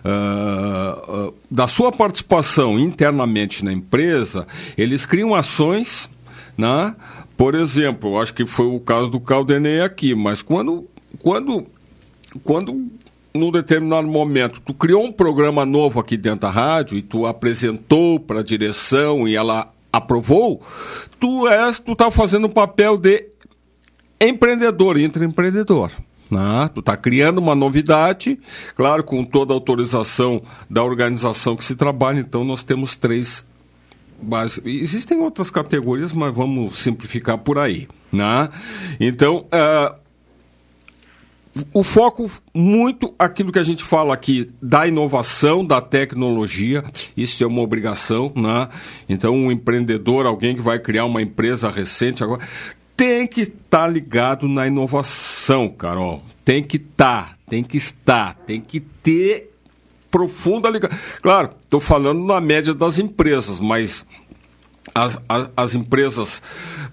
uh, da sua participação internamente na empresa, eles criam ações, né? por exemplo, acho que foi o caso do Caldenei aqui, mas quando, quando, quando num determinado momento, tu criou um programa novo aqui dentro da rádio e tu apresentou para a direção e ela aprovou, tu és, tu tá fazendo o papel de empreendedor, intraempreendedor. Né? Tu está criando uma novidade, claro, com toda a autorização da organização que se trabalha, então nós temos três bases. Existem outras categorias, mas vamos simplificar por aí. Né? Então, uh, o foco muito aquilo que a gente fala aqui da inovação, da tecnologia, isso é uma obrigação, né? Então, um empreendedor, alguém que vai criar uma empresa recente agora, tem que estar tá ligado na inovação, Carol. Tem que estar, tá, tem que estar, tem que ter profunda ligação. Claro, estou falando na média das empresas, mas as, as, as, empresas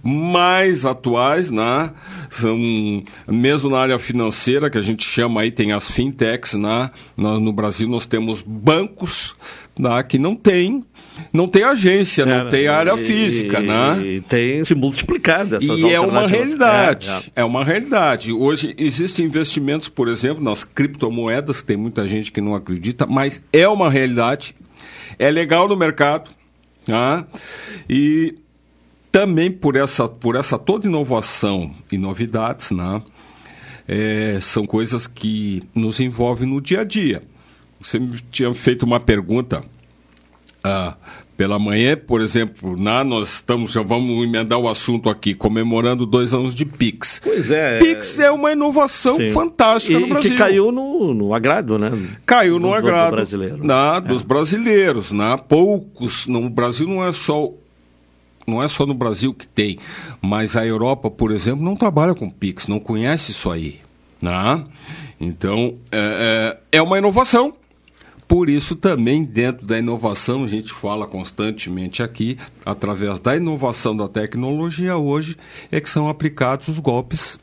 mais atuais, né, são mesmo na área financeira que a gente chama aí tem as fintechs, né, no, no Brasil nós temos bancos, né, que não tem não tem agência, é, não tem área e, física, né? E tem se multiplicado essas E é uma realidade, é, é. é, uma realidade. Hoje existem investimentos, por exemplo, nas criptomoedas, tem muita gente que não acredita, mas é uma realidade. É legal no mercado, e também por essa, por essa toda inovação e novidades, né, é, são coisas que nos envolvem no dia a dia. Você me tinha feito uma pergunta ah, pela manhã, por exemplo, na, nós estamos, já vamos emendar o assunto aqui, comemorando dois anos de Pix. Pois é. Pix é uma inovação sim. fantástica e, no Brasil. que caiu no, no agrado, né? Caiu no do, agrado. Do brasileiro. Na, dos é. brasileiros, né? Poucos, no Brasil não é só não é só no Brasil que tem, mas a Europa, por exemplo, não trabalha com Pix, não conhece isso aí. Né? Então, é, é, é uma inovação por isso, também dentro da inovação, a gente fala constantemente aqui, através da inovação da tecnologia, hoje é que são aplicados os golpes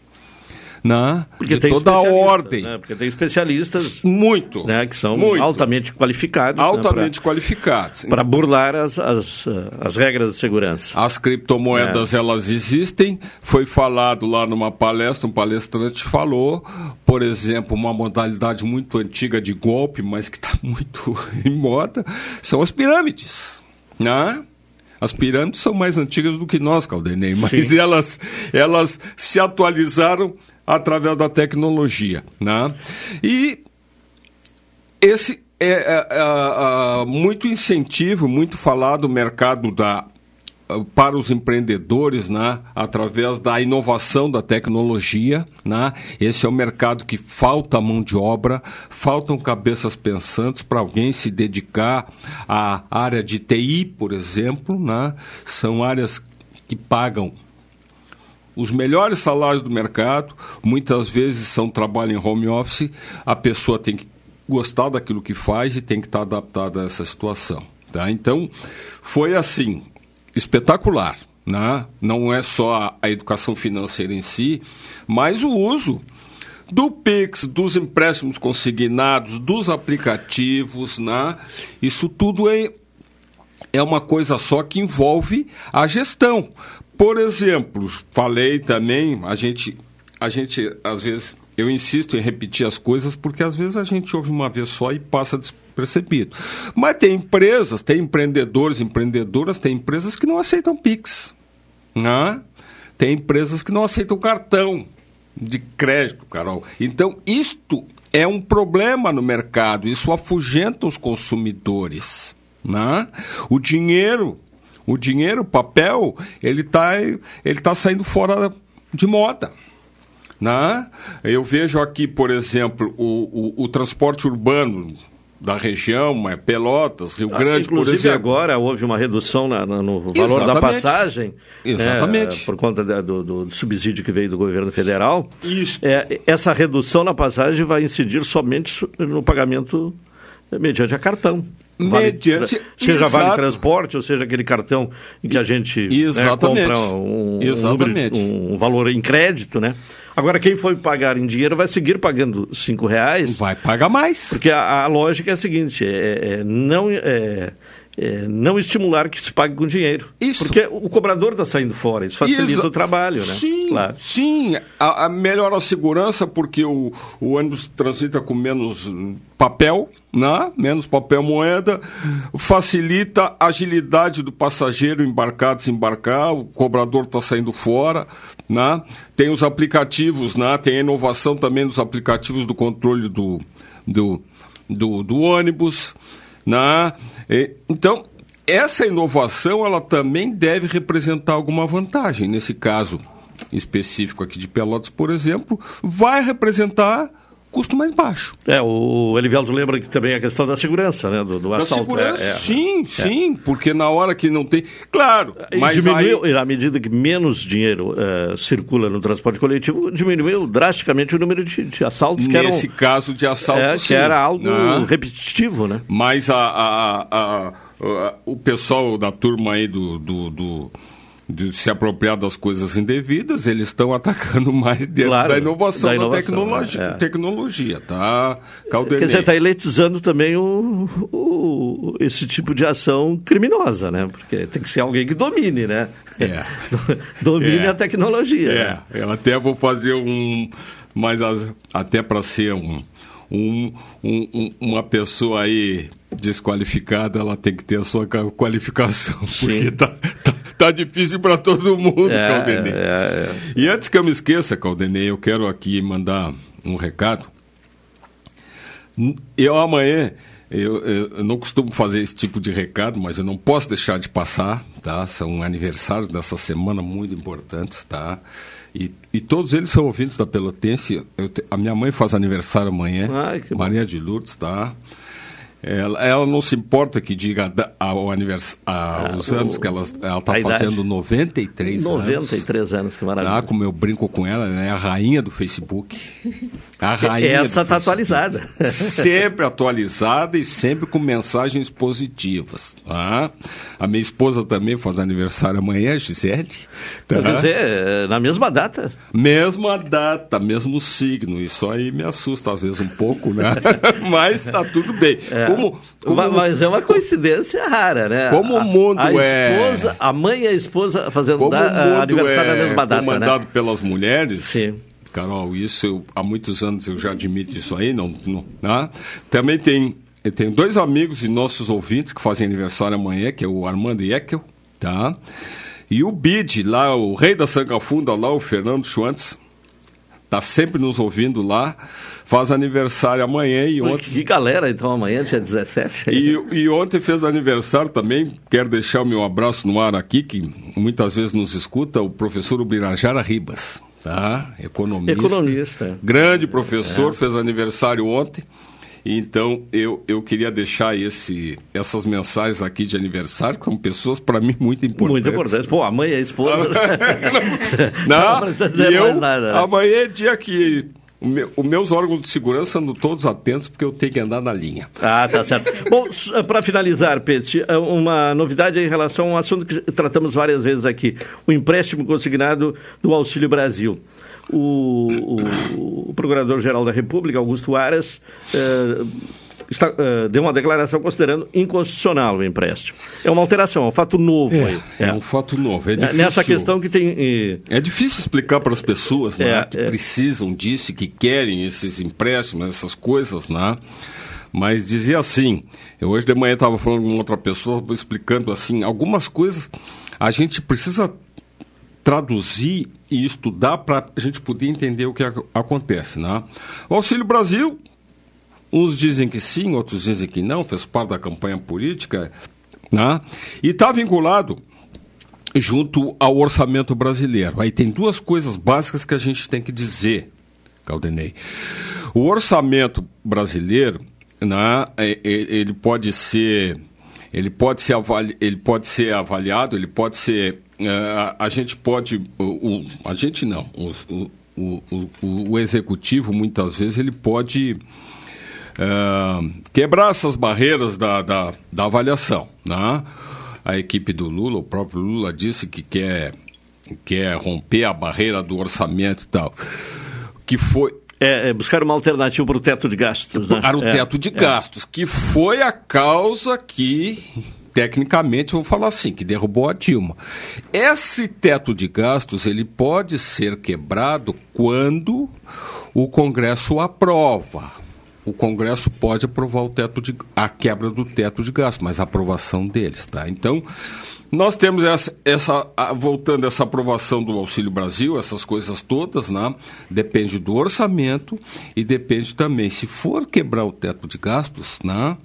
né? Porque de toda a ordem. Né? Porque tem especialistas muito, né? que são muito. altamente qualificados. Altamente né? qualificados. Para burlar as, as, as regras de segurança. As criptomoedas, é. elas existem. Foi falado lá numa palestra, um palestrante falou, por exemplo, uma modalidade muito antiga de golpe, mas que está muito em moda, são as pirâmides. Né? As pirâmides são mais antigas do que nós, Caldenei, mas elas, elas se atualizaram através da tecnologia. Né? E esse é, é, é, é muito incentivo, muito falado do mercado da para os empreendedores, né, através da inovação da tecnologia, né? Esse é o mercado que falta mão de obra, faltam cabeças pensantes para alguém se dedicar à área de TI, por exemplo, né? São áreas que pagam os melhores salários do mercado, muitas vezes são trabalho em home office, a pessoa tem que gostar daquilo que faz e tem que estar adaptada a essa situação. Tá? Então, foi assim, espetacular. Né? Não é só a, educação financeira em si, mas o uso do Pix, dos empréstimos consignados, dos aplicativos, né? isso tudo é, é uma coisa só que envolve a gestão. Por exemplo, falei também, a gente, a gente às vezes, eu insisto em repetir as coisas porque às vezes a gente ouve uma vez só e passa despercebido. Mas tem empresas, tem empreendedores, empreendedoras, tem empresas que não aceitam Pix. Né? Tem empresas que não aceitam cartão de crédito, Carol. Então, isto é um problema no mercado, isso afugenta os consumidores. Né? O dinheiro o dinheiro, o papel, ele está ele tá saindo fora de moda. Né? Eu vejo aqui, por exemplo, o, o, o transporte urbano da região, é Pelotas, Rio ah, Grande, Inclusive, por exemplo. agora houve uma redução na, na, no valor Exatamente. da passagem. Exatamente. É, por conta do, do, do, subsídio que veio do governo federal. Isso. É, essa redução na passagem vai incidir somente no pagamento mediante a cartão. Vale, mediante, seja exato. vale transporte, ou seja aquele cartão em que a gente né, compra um, Exatamente. Um, um, valor em crédito, né? Agora, quem for pagar em dinheiro vai seguir pagando cinco reais. Vai pagar mais. Porque a, a lógica é a seguinte, é, é não... É, é, não estimular que se pague com dinheiro. Isso. Porque o cobrador está saindo fora, isso facilita Exa- o trabalho, né? Sim, Claro. sim. A, a melhora a segurança porque o, o ônibus transita com menos papel, né? menos papel moeda, facilita a agilidade do passageiro embarcar, desembarcar, o cobrador está saindo fora, né? tem os aplicativos, né? tem a inovação também dos aplicativos do controle do, do, do, do ônibus. Né? Então, essa inovação ela também deve representar alguma vantagem. Nesse caso específico aqui de Pelotas, por exemplo, vai representar custo mais baixo. É, o Elivelto lembra que também a questão da segurança, né? Do, do Da assalto. segurança, é, é. sim, sim, porque na hora que não tem. Claro, E mas diminuiu, aí. e à medida que menos dinheiro eh, circula no transporte coletivo, diminuiu drasticamente o número de, de assaltos que eram. Nesse caso de assalto, é, sim, que era algo né? repetitivo, né? Mas a, a- a- a- o pessoal da turma aí do, do, do- de se apropriar das coisas indevidas, eles estão atacando mais dentro Claro, da inovação, da inovação, tecnologia, é. tecnologia, tá? Quer Caldenei. dizer, está eletizando também o, o- esse tipo de ação criminosa, né? Porque tem que ser alguém que domine, né? É. domine É. a tecnologia. É, né? eu até vou fazer um. Mas as- até para ser um- um- um- uma pessoa aí desqualificada, ela tem que ter a sua ca- qualificação. Porque tá, tá, tá difícil para todo mundo, É, Caldenei. é, é. E antes que eu me esqueça, Caldenei, eu quero aqui mandar um recado. Eu amanhã, eu, eu- não costumo fazer esse tipo de recado, mas eu não posso deixar de passar, tá? São aniversários dessa semana muito importantes, tá? E, e todos eles são ouvintes da Pelotense. Te- a minha mãe faz aniversário amanhã, Ai, que bom. Maria de Lourdes, tá? Ela, ela não se importa que diga ao anivers, a- os Ah, o- anos que ela está fazendo 93 anos. 93 anos, que maravilha. Ah, como eu brinco com ela, ela é a rainha do Facebook. A rainha Essa tá Facebook. atualizada. Sempre atualizada e sempre com mensagens positivas. Tá? A minha esposa também faz aniversário amanhã, Gisele. Tá? Quer dizer, é, na mesma data. Mesma data, mesmo signo. Isso aí me assusta às vezes um pouco, né? Mas tá tudo bem. É. Como, como- Ma- Mas é uma coincidência rara, né? Como o mundo a, é- esposa, A mãe e a esposa fazendo da- aniversário é na mesma data, comandado né? pelas mulheres, Sim. Carol, isso eu- há muitos anos eu já admito isso aí, não, não, né? Também tem, eu tenho dois amigos e nossos ouvintes que fazem aniversário amanhã, que é o Armando Eckel, tá? E o Bid, lá, o rei da Sancafunda, lá, o Fernando Schwantz, tá sempre nos ouvindo lá, faz aniversário amanhã e ontem... Que galera, então, amanhã, dia 17. E, e ontem fez aniversário também, quero deixar o meu abraço no ar aqui, que muitas vezes nos escuta, o professor Ubirajara Ribas, tá? Economista. Economista. Grande professor, É. fez aniversário ontem. Então, eu, eu queria deixar esse, essas mensagens aqui de aniversário, são pessoas, para mim, muito importantes. Muito importante. Pô, a mãe a esposa. Não, precisa dizer eu, mais nada. amanhã é dia que meu- os meus órgãos de segurança andam todos atentos, porque eu tenho que andar na linha. Ah, tá certo. Bom, para finalizar, Pet, é uma novidade em relação a um assunto que tratamos várias vezes aqui: o empréstimo consignado do Auxílio Brasil. O, o- o Procurador-Geral da República, Augusto Aras, eh, está- eh, deu uma declaração considerando inconstitucional o empréstimo. É uma alteração, é um fato novo aí. É, um fato novo. É difícil, Nessa questão que tem. É difícil explicar para as pessoas né, É, que é. precisam disso, que querem esses empréstimos, essas coisas, né? Mas dizer assim, eu hoje de manhã estava falando com outra pessoa, explicando assim, algumas coisas a gente precisa traduzir e estudar para a gente poder entender o que ac- acontece, né? O Auxílio Brasil, uns dizem que sim, outros dizem que não, fez parte da campanha política, né? E está vinculado junto ao orçamento brasileiro. Aí tem duas coisas básicas que a gente tem que dizer, Caldenei. O orçamento brasileiro, né, é- é- ele pode ser ele pode ser avali, ele pode ser avaliado, ele pode ser eh, a, gente pode o, a gente não, o, o, o executivo muitas vezes ele pode ah, quebrar essas barreiras da, da, da avaliação. Né? A equipe do Lula, o próprio Lula disse que quer, quer romper a barreira do orçamento e tal. Que foi. É, é buscar uma alternativa para o teto de gastos. Né? Para o É, teto de é. gastos, que foi a causa que tecnicamente, vou falar assim, que derrubou a Dilma. Esse teto de gastos, ele pode ser quebrado quando o Congresso aprova. O Congresso pode aprovar o teto de, a quebra do teto de gastos, mas a aprovação deles, tá? Então, nós temos essa, essa voltando essa aprovação do Auxílio Brasil, essas coisas todas, né? Depende do orçamento e depende também, se for quebrar o teto de gastos, né?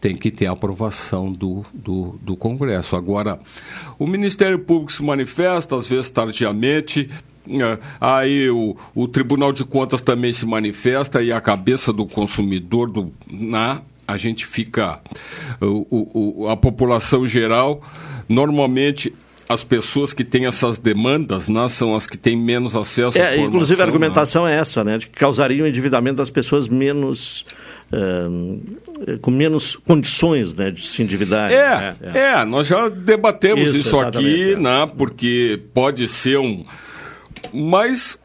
Tem que ter a aprovação do, do, do Congresso. Agora, o Ministério Público se manifesta, às vezes tardiamente, aí o, o Tribunal de Contas também se manifesta e a cabeça do consumidor, do, na, né? a gente fica. O, o, a população geral Normalmente, as pessoas que têm essas demandas né, são as que têm menos acesso é, à informação. Inclusive, a argumentação né? é essa, né, de que causaria o endividamento das pessoas menos... Uh, com menos condições né, de se endividar. É, é, é. nós já debatemos isso, isso aqui, é. né, porque pode ser um... Mas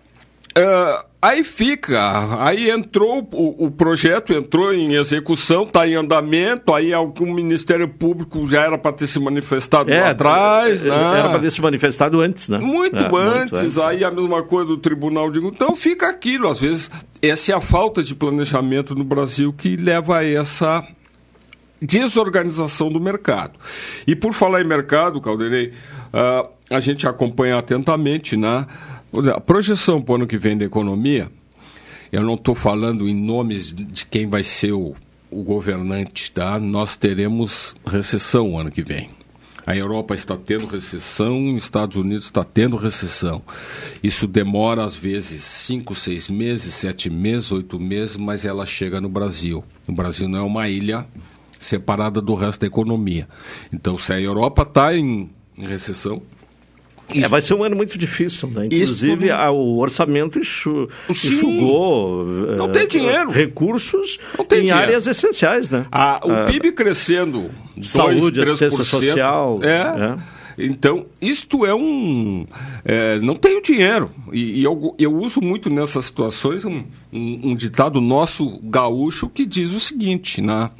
uh, Aí fica, aí entrou, o, o projeto entrou em execução, está em andamento, aí algum Ministério Público já era para ter se manifestado é, lá atrás. É, né? Era para ter se manifestado antes, né? Muito, é, antes, muito antes, aí a mesma coisa do Tribunal de. Então fica aquilo, às vezes, essa é a falta de planejamento no Brasil que leva a essa desorganização do mercado. E por falar em mercado, Calderei, uh, a gente acompanha atentamente, né? A projeção para o ano que vem da economia, eu não estou falando em nomes de quem vai ser o, o governante, tá? Nós teremos recessão o ano que vem. A Europa está tendo recessão, os Estados Unidos está tendo recessão. Isso demora, às vezes, cinco, seis meses, sete meses, oito meses, mas ela chega no Brasil. O Brasil não é uma ilha separada do resto da economia. Então, se a Europa está em, em recessão, é, vai ser um ano muito difícil, né? Inclusive, o orçamento enxu... enxugou não tem eh, dinheiro. recursos tem em dinheiro. áreas essenciais, né? O ah, PIB crescendo saúde, 2, assistência social. É. é. Então, isto é um. É, não tenho dinheiro. E, e, eu, eu uso muito nessas situações um, um, um, ditado nosso gaúcho que diz o seguinte: né?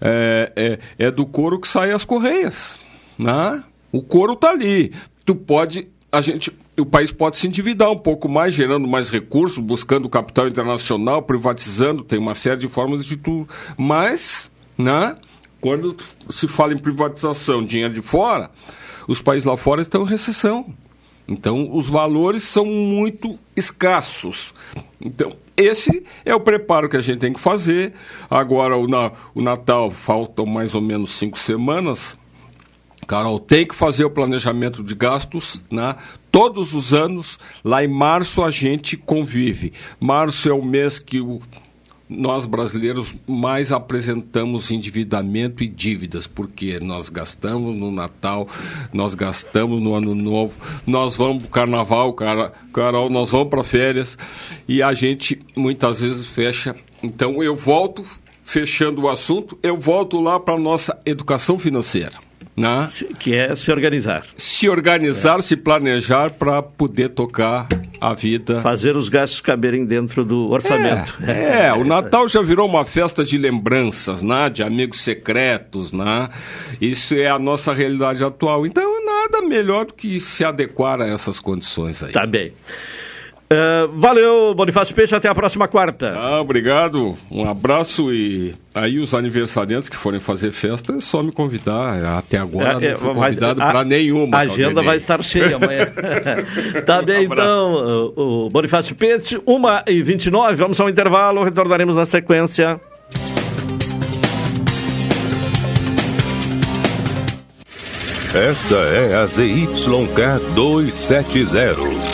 é, é, é do couro que saem as correias. Né? O couro está ali tu pode a gente, o país pode se endividar um pouco mais, gerando mais recursos, buscando capital internacional, privatizando, tem uma série de formas de tudo. Mas, né, quando se fala em privatização, dinheiro de fora, os países lá fora estão em recessão. Então, os valores são muito escassos. Então, esse é o preparo que a gente tem que fazer. Agora, o, na, o Natal, faltam mais ou menos cinco semanas Carol, tem que fazer o planejamento de gastos, né? Todos os anos, lá em março a gente convive. Março é o mês que o, nós brasileiros mais apresentamos endividamento e dívidas, porque nós gastamos no Natal, nós gastamos no Ano Novo, nós vamos para o Carnaval, cara, Carol, nós vamos para férias e a gente muitas vezes fecha. Então eu volto, fechando o assunto, eu volto lá para a nossa educação financeira. Né? Que é se organizar. Se organizar, é. se planejar para poder tocar a vida. Fazer os gastos caberem dentro do orçamento. É, é, o Natal já virou uma festa de lembranças, né? de amigos secretos. Né? Isso é a nossa realidade atual. Então, nada melhor do que se adequar a essas condições aí. Tá bem. Uh, valeu, Bonifácio Peixe, até a próxima quarta. Ah, obrigado, um abraço e aí os aniversariantes que forem fazer festa é só me convidar. Até agora é, não fui convidado para nenhuma. A agenda vai estar cheia amanhã. tá bem, um então, o Bonifácio Peixe, 1h29, vamos ao intervalo, retornaremos na sequência. Esta é a ZYK 270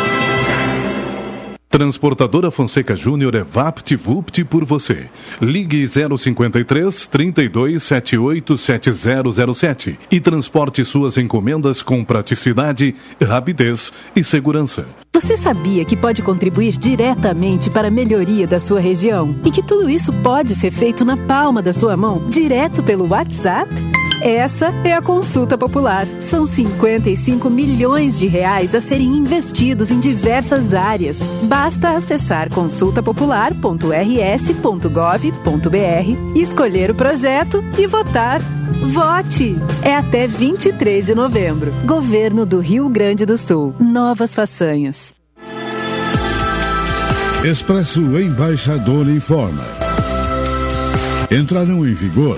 Transportadora Fonseca Júnior é VaptVupt por você. Ligue 053 32 78 7007 e transporte suas encomendas com praticidade, rapidez e segurança. Você sabia que pode contribuir diretamente para a melhoria da sua região? E que tudo isso pode ser feito na palma da sua mão, direto pelo WhatsApp? Essa é a consulta popular. São 55 milhões de reais a serem investidos em diversas áreas. Basta acessar consultapopular.rs.gov.br, escolher o projeto e votar. Vote! É até 23 de novembro. Governo do Rio Grande do Sul. Novas façanhas. Expresso Embaixador informa. Entrarão em vigor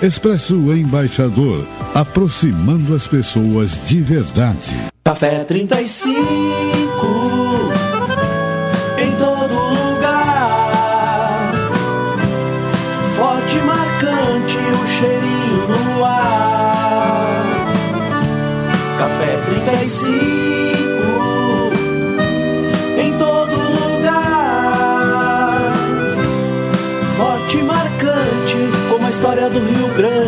Expresso Embaixador, aproximando as pessoas de verdade. Café 35 em todo lugar. Forte marcante o cheirinho no ar. Café 35 do Rio Grande.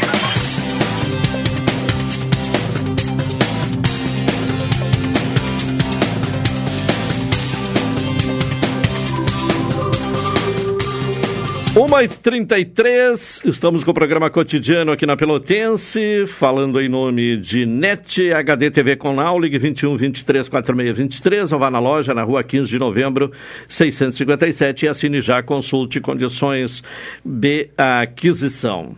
Uma e 33 estamos com o programa cotidiano aqui na Pelotense, falando em nome de NET HD TV com Now, ligue 21 23 46 23, ou vá na loja na rua 15 de novembro, 657 e assine já, consulte condições de aquisição.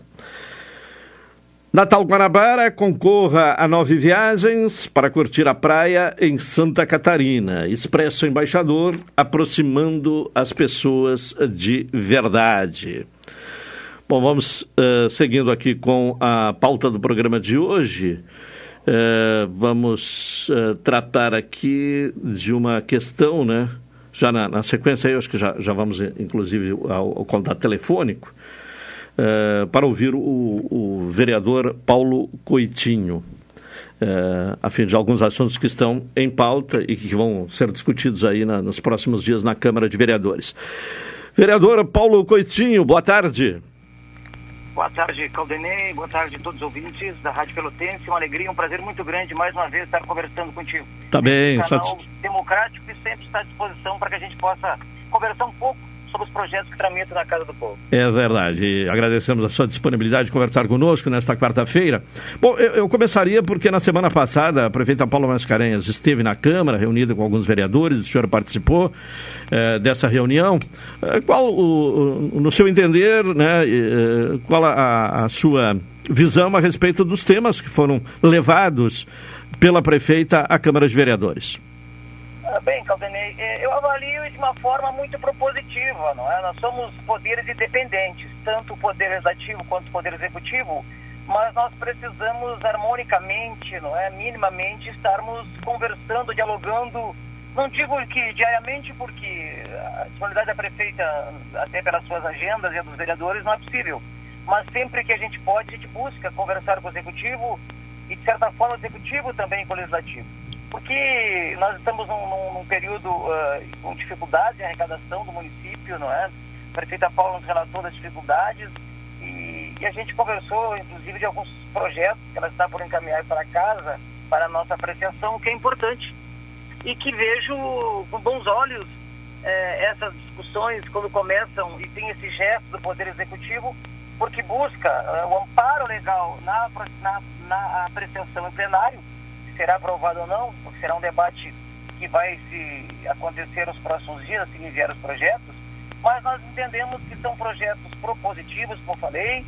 Natal Guanabara concorra a nove viagens para curtir a praia em Santa Catarina. Expresso Embaixador aproximando as pessoas de verdade. Bom, vamos uh, seguindo aqui com a pauta do programa de hoje. Uh, vamos uh, tratar aqui de uma questão, né? Já na, na sequência, eu acho que já, já vamos, inclusive, ao, ao contato telefônico. Uh, para ouvir o, o, vereador Paulo Coitinho. eh, a fim de alguns assuntos que estão em pauta e que vão ser discutidos aí na, nos próximos dias na Câmara de Vereadores. Vereadora Paulo Coitinho, boa tarde. Boa tarde, Caldenei. Boa tarde a todos os ouvintes da Rádio Pelotense. Uma alegria, um prazer muito grande mais uma vez estar conversando contigo. Tá bem, um canal democrático e sempre está à disposição para que a gente possa conversar um pouco sobre os projetos que tramitam na Casa do Povo. É verdade. E agradecemos a sua disponibilidade de conversar conosco nesta quarta-feira. Bom, eu, eu, começaria porque na semana passada a prefeita Paula Mascarenhas esteve na Câmara, reunida com alguns vereadores, o senhor participou eh, dessa reunião. Eh, qual, o, o, no seu entender, né, eh, qual a, a sua visão a respeito dos temas que foram levados pela prefeita à Câmara de Vereadores? Bem, Caldenei, eu avalio de uma forma muito propositiva, não é? Nós somos poderes independentes, tanto o poder legislativo quanto o poder executivo, mas nós precisamos harmonicamente, não é, minimamente estarmos conversando, dialogando, não digo que diariamente, porque a disponibilidade da prefeita, até pelas suas agendas e dos vereadores, não é possível, mas sempre que a gente pode, a gente busca conversar com o executivo e, de certa forma, o executivo também com o legislativo porque nós estamos num, num período uh, com dificuldade de arrecadação do município, não é? A prefeita Paula nos relatou das dificuldades e, e, a gente conversou, inclusive, de alguns projetos que ela está por encaminhar para casa, para a nossa apreciação, que é importante. E que vejo com bons olhos eh, essas discussões quando começam e tem esse gesto do Poder Executivo, porque busca uh, o amparo legal na, na, na apreciação em plenário será aprovado ou não, porque será um debate que vai se acontecer nos próximos dias, se enviar os projetos, mas nós entendemos que são projetos propositivos, como falei,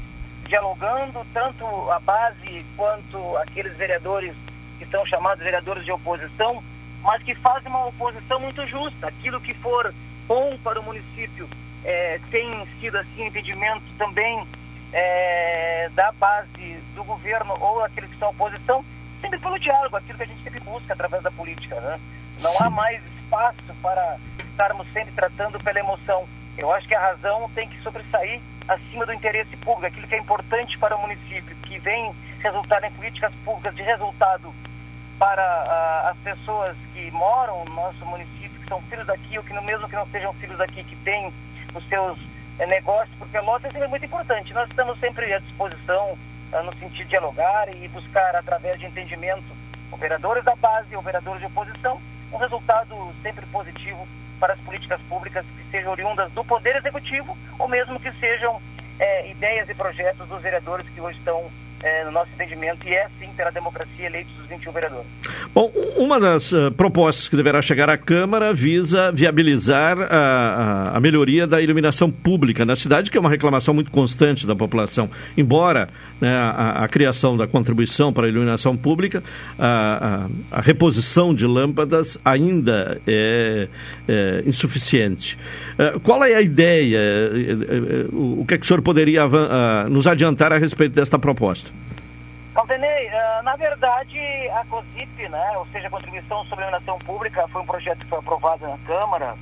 dialogando tanto a base quanto aqueles vereadores que são chamados vereadores de oposição, mas que fazem uma oposição muito justa. Aquilo que for bom para o município é, tem sido assim entendimento também é, da base do governo ou aqueles que são oposição sempre pelo diálogo, aquilo que a gente sempre busca através da política. Né? Não há mais espaço para estarmos sempre tratando pela emoção. Eu acho que a razão tem que sobressair acima do interesse público, aquilo que é importante para o município, que vem resultar em políticas públicas de resultado para uh, as pessoas que moram no nosso município, que são filhos daqui, ou que no mesmo que não sejam filhos daqui, que têm os seus eh, negócios, porque Pelotas é muito importante. Nós estamos sempre à disposição no sentido de dialogar e buscar, através de entendimento, operadores da base e operadores de oposição, um resultado sempre positivo para as políticas públicas que sejam oriundas do Poder Executivo ou mesmo que sejam é, ideias e projetos dos vereadores que hoje estão é, no nosso entendimento, e é sim pela democracia eleitos os 21 vereadores. Bom, uma das uh, propostas que deverá chegar à Câmara visa viabilizar a, a, a, melhoria da iluminação pública na cidade, que é uma reclamação muito constante da população. Embora né, a, a, criação da contribuição para a iluminação pública, a, reposição de lâmpadas ainda é, é insuficiente. Uh, qual é a ideia? Uh, o que, é que o senhor poderia nos adiantar a respeito desta proposta? Caldenei, uh, na verdade, a COSIP, né, ou seja, a Contribuição sobre a Iluminação Pública, foi um projeto que foi aprovado na Câmara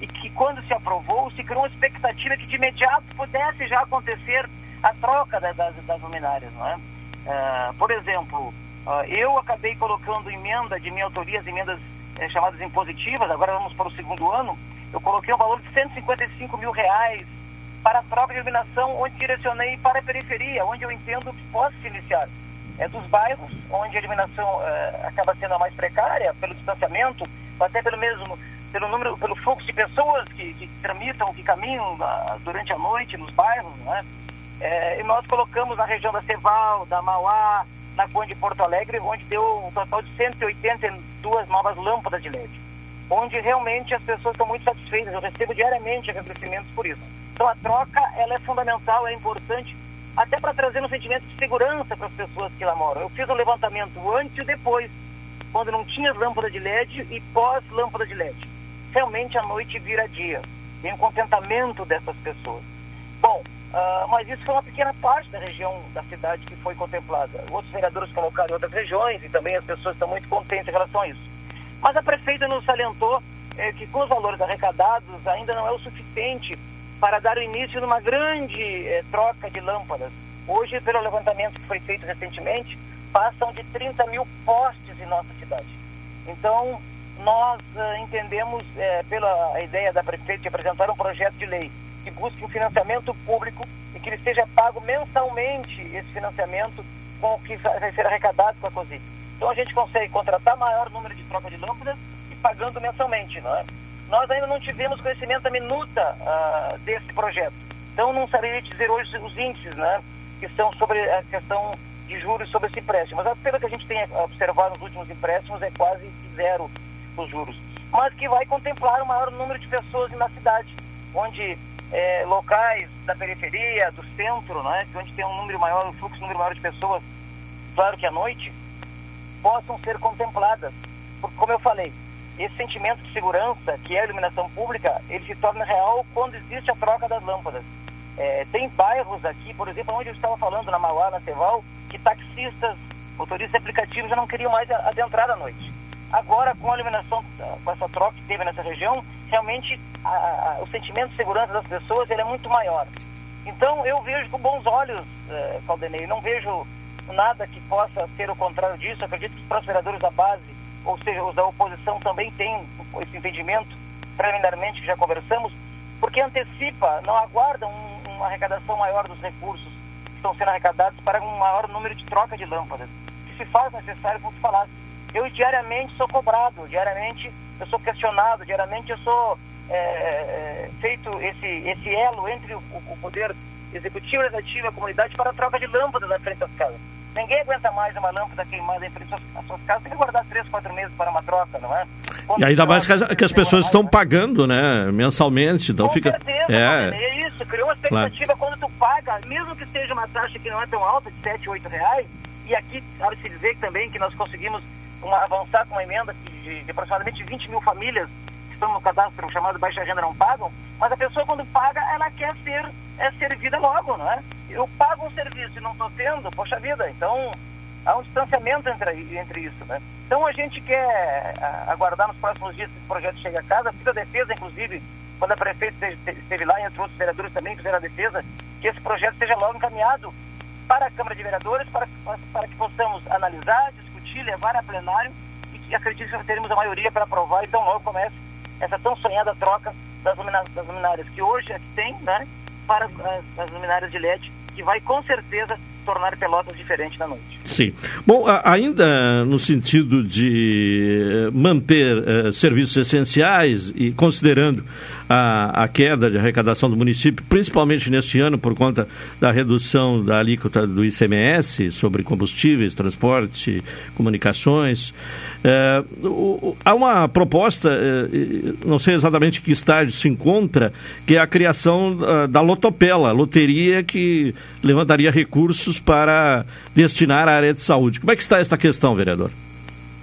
e que, quando se aprovou, se criou uma expectativa que de imediato pudesse já acontecer a troca das, das luminárias. Não é? Uh, por exemplo, uh, eu acabei colocando emenda de minha autoria, as emendas eh, chamadas impositivas, agora vamos para o segundo ano, eu coloquei um valor de 155 mil reais para a troca de iluminação, onde direcionei para a periferia, onde eu entendo que possa se iniciar é, dos bairros, onde a iluminação é, acaba sendo a mais precária, pelo distanciamento, até pelo mesmo pelo número, pelo fluxo de pessoas que, que tramitam, que caminham na, durante a noite nos bairros, né? É, e nós colocamos na região da Ceval, da Mauá, na Conde de Porto Alegre, onde deu um total de 182 novas lâmpadas de LED, onde realmente as pessoas estão muito satisfeitas. Eu recebo diariamente agradecimentos por isso. Então a troca ela é fundamental, é importante até para trazer um sentimento de segurança para as pessoas que lá moram. Eu fiz um levantamento antes e depois, quando não tinha lâmpada de LED e pós lâmpada de LED. Realmente a noite vira dia. Tem um contentamento dessas pessoas. Bom, uh, mas isso foi uma pequena parte da região da cidade que foi contemplada. Outros vereadores colocaram em outras regiões e também as pessoas estão muito contentes em relação a isso. Mas a prefeita nos salientou eh, que com os valores arrecadados ainda não é o suficiente para dar início numa grande eh, troca de lâmpadas. Hoje, pelo levantamento que foi feito recentemente, passam de 30 mil postes em nossa cidade. Então, nós uh, entendemos, uh, pela ideia da prefeita, de apresentar um projeto de lei que busque um financiamento público e que ele seja pago mensalmente esse financiamento com o que vai ser arrecadado com a COSIC. Então a gente consegue contratar maior número de troca de lâmpadas e pagando mensalmente, não é? Nós ainda não tivemos conhecimento da minuta uh, desse projeto. Então não saberia dizer hoje os índices, né? Que são sobre a questão de juros sobre esse empréstimo. Mas pelo que a gente tem observado nos últimos empréstimos é quase zero os juros. Mas que vai contemplar o maior número de pessoas na cidade, onde é, locais da periferia, do centro, né, onde tem um número maior, um fluxo, um número maior de pessoas, claro que à noite, possam ser contempladas. Porque, como eu falei, esse sentimento de segurança, que é a iluminação pública, ele se torna real quando existe a troca das lâmpadas. É, tem bairros aqui, por exemplo, onde eu estava falando, na Mauá, na Ceval, que taxistas, motoristas aplicativos já não queriam mais adentrar à noite. Agora, com a iluminação, com essa troca que teve nessa região, realmente a, a, o sentimento de segurança das pessoas ele é muito maior. Então, eu vejo com bons olhos, eh, Caldenei, não vejo nada que possa ser o contrário disso. Acredito que os vereadores da base, ou seja, os da oposição, também têm esse entendimento, preliminarmente, que já conversamos, porque antecipa, não aguarda um, uma arrecadação maior dos recursos que estão sendo arrecadados para um maior número de troca de lâmpadas, que se faz necessário, como falasse, eu diariamente sou cobrado, diariamente eu sou questionado, diariamente eu sou é, é, feito esse, esse elo entre o, o poder executivo, legislativo e a comunidade para a troca de lâmpadas na frente das casas. Ninguém aguenta mais uma lâmpada queimada em frente às suas casas, tem que guardar três, quatro meses para uma troca, não é? Quando e ainda mais que as, que as pessoas estão pagando, né, mensalmente, então Com fica... Certeza, é... é isso, criou uma expectativa claro. quando tu paga, mesmo que seja uma taxa que não é tão alta, de 7, 8 reais, e aqui cabe se dizer também que nós conseguimos uma, avançar com uma emenda de, de, aproximadamente 20 mil famílias estão no cadastro chamado Baixa Renda não pagam, mas a pessoa quando paga, ela quer ser é, servida logo, não é? Eu pago um serviço e não estou tendo, poxa vida, então há um distanciamento entre, entre isso, né? Então a gente quer aguardar nos próximos dias que esse projeto chegue a casa, fiz a defesa, inclusive, quando a prefeita esteve lá e entre outros vereadores também fizeram a defesa, que esse projeto seja logo encaminhado para a Câmara de Vereadores, para, para que possamos analisar, discutir, levar a plenário e que acredito que teremos a maioria para aprovar, então logo comece essa tão sonhada troca das luminárias, das luminárias que hoje aqui tem, né, para as, as luminárias de LED, que vai com certeza tornar Pelotas diferente na noite. Sim. Bom, ainda no sentido de manter uh, serviços essenciais e considerando a, a, queda de arrecadação do município, principalmente neste ano por conta da redução da alíquota do ICMS sobre combustíveis, transporte, comunicações. É, o, há uma proposta, é, não sei exatamente que estágio se encontra, que é a criação uh, da Lotopela, loteria que levantaria recursos para destinar à área de saúde. Como é que está esta questão, vereador?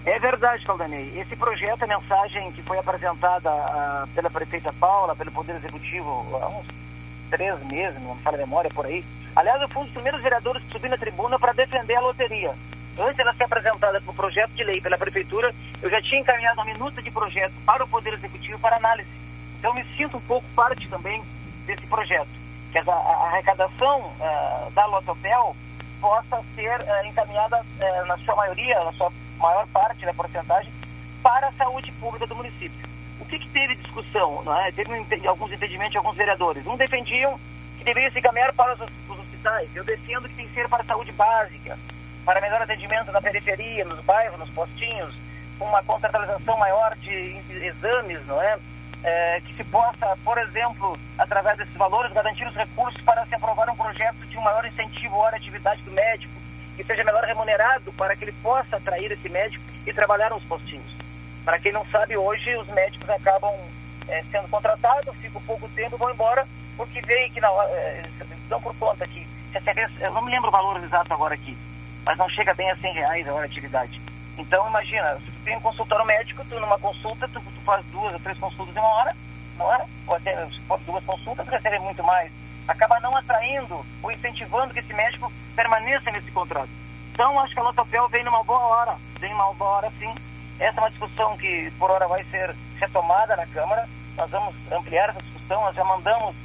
É verdade, Caldanei. Esse projeto, a mensagem que foi apresentada uh, pela prefeita Paula, pelo Poder Executivo, há uns três meses, não me fala a memória, por aí. Aliás, eu fui um dos primeiros vereadores que subi na tribuna para defender a loteria. Antes dela ser apresentada para o projeto de lei pela Prefeitura, eu já tinha encaminhado uma minuta de projeto para o Poder Executivo para análise. Então, me sinto um pouco parte também desse projeto. Que a arrecadação uh, da Lotopel possa ser uh, encaminhada, uh, na sua maioria, na sua maior parte da porcentagem, para a saúde pública do município. O que, que teve discussão? Não é? Teve um, alguns entendimentos de alguns vereadores. Um defendiam que deveria se encaminhar para os, os hospitais. Eu defendo que tem que ser para a saúde básica, para melhor atendimento na periferia, nos bairros, nos postinhos, com uma contratualização maior de exames, não é? é? que se possa, por exemplo, através desses valores, garantir os recursos para se aprovar um projeto de um maior incentivo à atividade do médico, que seja melhor remunerado para que ele possa atrair esse médico e trabalhar nos postinhos. Para quem não sabe, hoje os médicos acabam é, sendo contratados, ficam pouco tempo vão embora, porque veio que na hora, é, dão por conta que, eu não me lembro o valor exato agora aqui, mas não chega bem a 100 reais a hora de atividade. Então, imagina, se tu tem um consultório médico, tu numa consulta, tu, tu faz duas ou três consultas em uma hora, não é? Ou até duas consultas, recebe muito mais acaba não atraindo ou incentivando que esse médico permaneça nesse contrato. Então, acho que a Lotopel vem numa boa hora, vem numa boa hora sim. Essa é uma discussão que por hora vai ser retomada na Câmara. Nós vamos ampliar essa discussão, nós já mandamos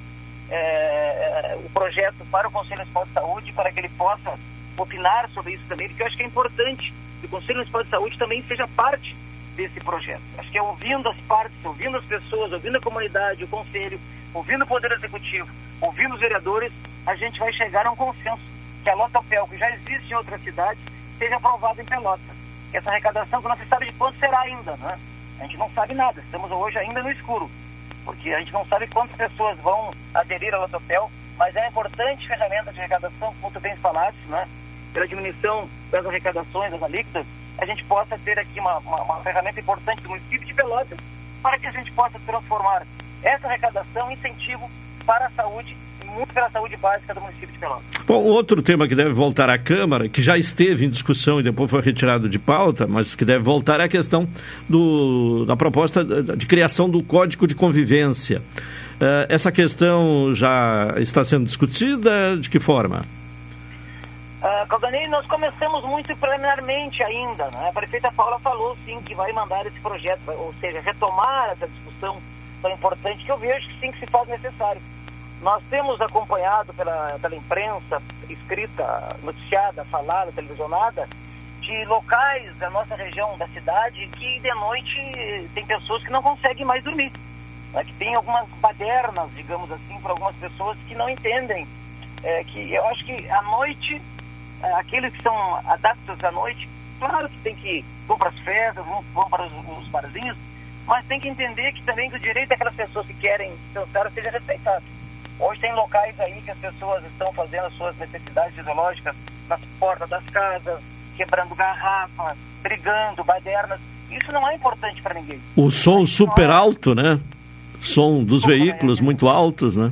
é, o projeto para o Conselho Nacional de Saúde para que ele possa opinar sobre isso também, porque eu acho que é importante que o Conselho Municipal de Saúde também seja parte desse projeto. Acho que é ouvindo as partes, ouvindo as pessoas, ouvindo a comunidade, o Conselho, ouvindo o Poder Executivo, ouvindo os vereadores, a gente vai chegar a um consenso que a Lotopel, que já existe em outras cidades, seja aprovada em Pelotas. Essa arrecadação, que não se sabe de quanto será ainda, né? A gente não sabe nada, estamos hoje ainda no escuro, porque a gente não sabe quantas pessoas vão aderir ao Lotopel, mas é uma importante ferramenta de arrecadação, como tu bem falaste, né? Pela diminuição das arrecadações, das alíquotas, a gente possa ter aqui uma, uma, uma ferramenta importante do município de Pelotas, para que a gente possa transformar essa arrecadação incentivo para a saúde muito pela saúde básica do município de Pelotas. Bom, outro tema que deve voltar à Câmara, que já esteve em discussão e depois foi retirado de pauta, mas que deve voltar é a questão do, da proposta de criação do Código de Convivência. Uh, essa questão já está sendo discutida? De que forma? Uh, Caldanei, nós começamos muito preliminarmente ainda. Né? A prefeita Paula falou sim que vai mandar esse projeto, ou seja, retomar essa discussão tão importante que eu vejo que sim que se faz necessário. Nós temos acompanhado pela, pela imprensa escrita, noticiada, falada, televisionada, de locais da nossa região, da cidade, que de noite tem pessoas que não conseguem mais dormir. Né? Que tem algumas badernas, digamos assim, para algumas pessoas que não entendem. É, que eu acho que à noite, é, aqueles que são adaptos à noite, claro que tem que vão para as festas, vão, vão para os, os barzinhos, mas tem que entender que também que o direito daquelas pessoas que querem descansar seja respeitado. Hoje tem locais aí que as pessoas estão fazendo as suas necessidades fisiológicas nas portas das casas, quebrando garrafas, brigando, badernas. Isso não é importante para ninguém. O som super alto, né? Som dos veículos muito altos, né?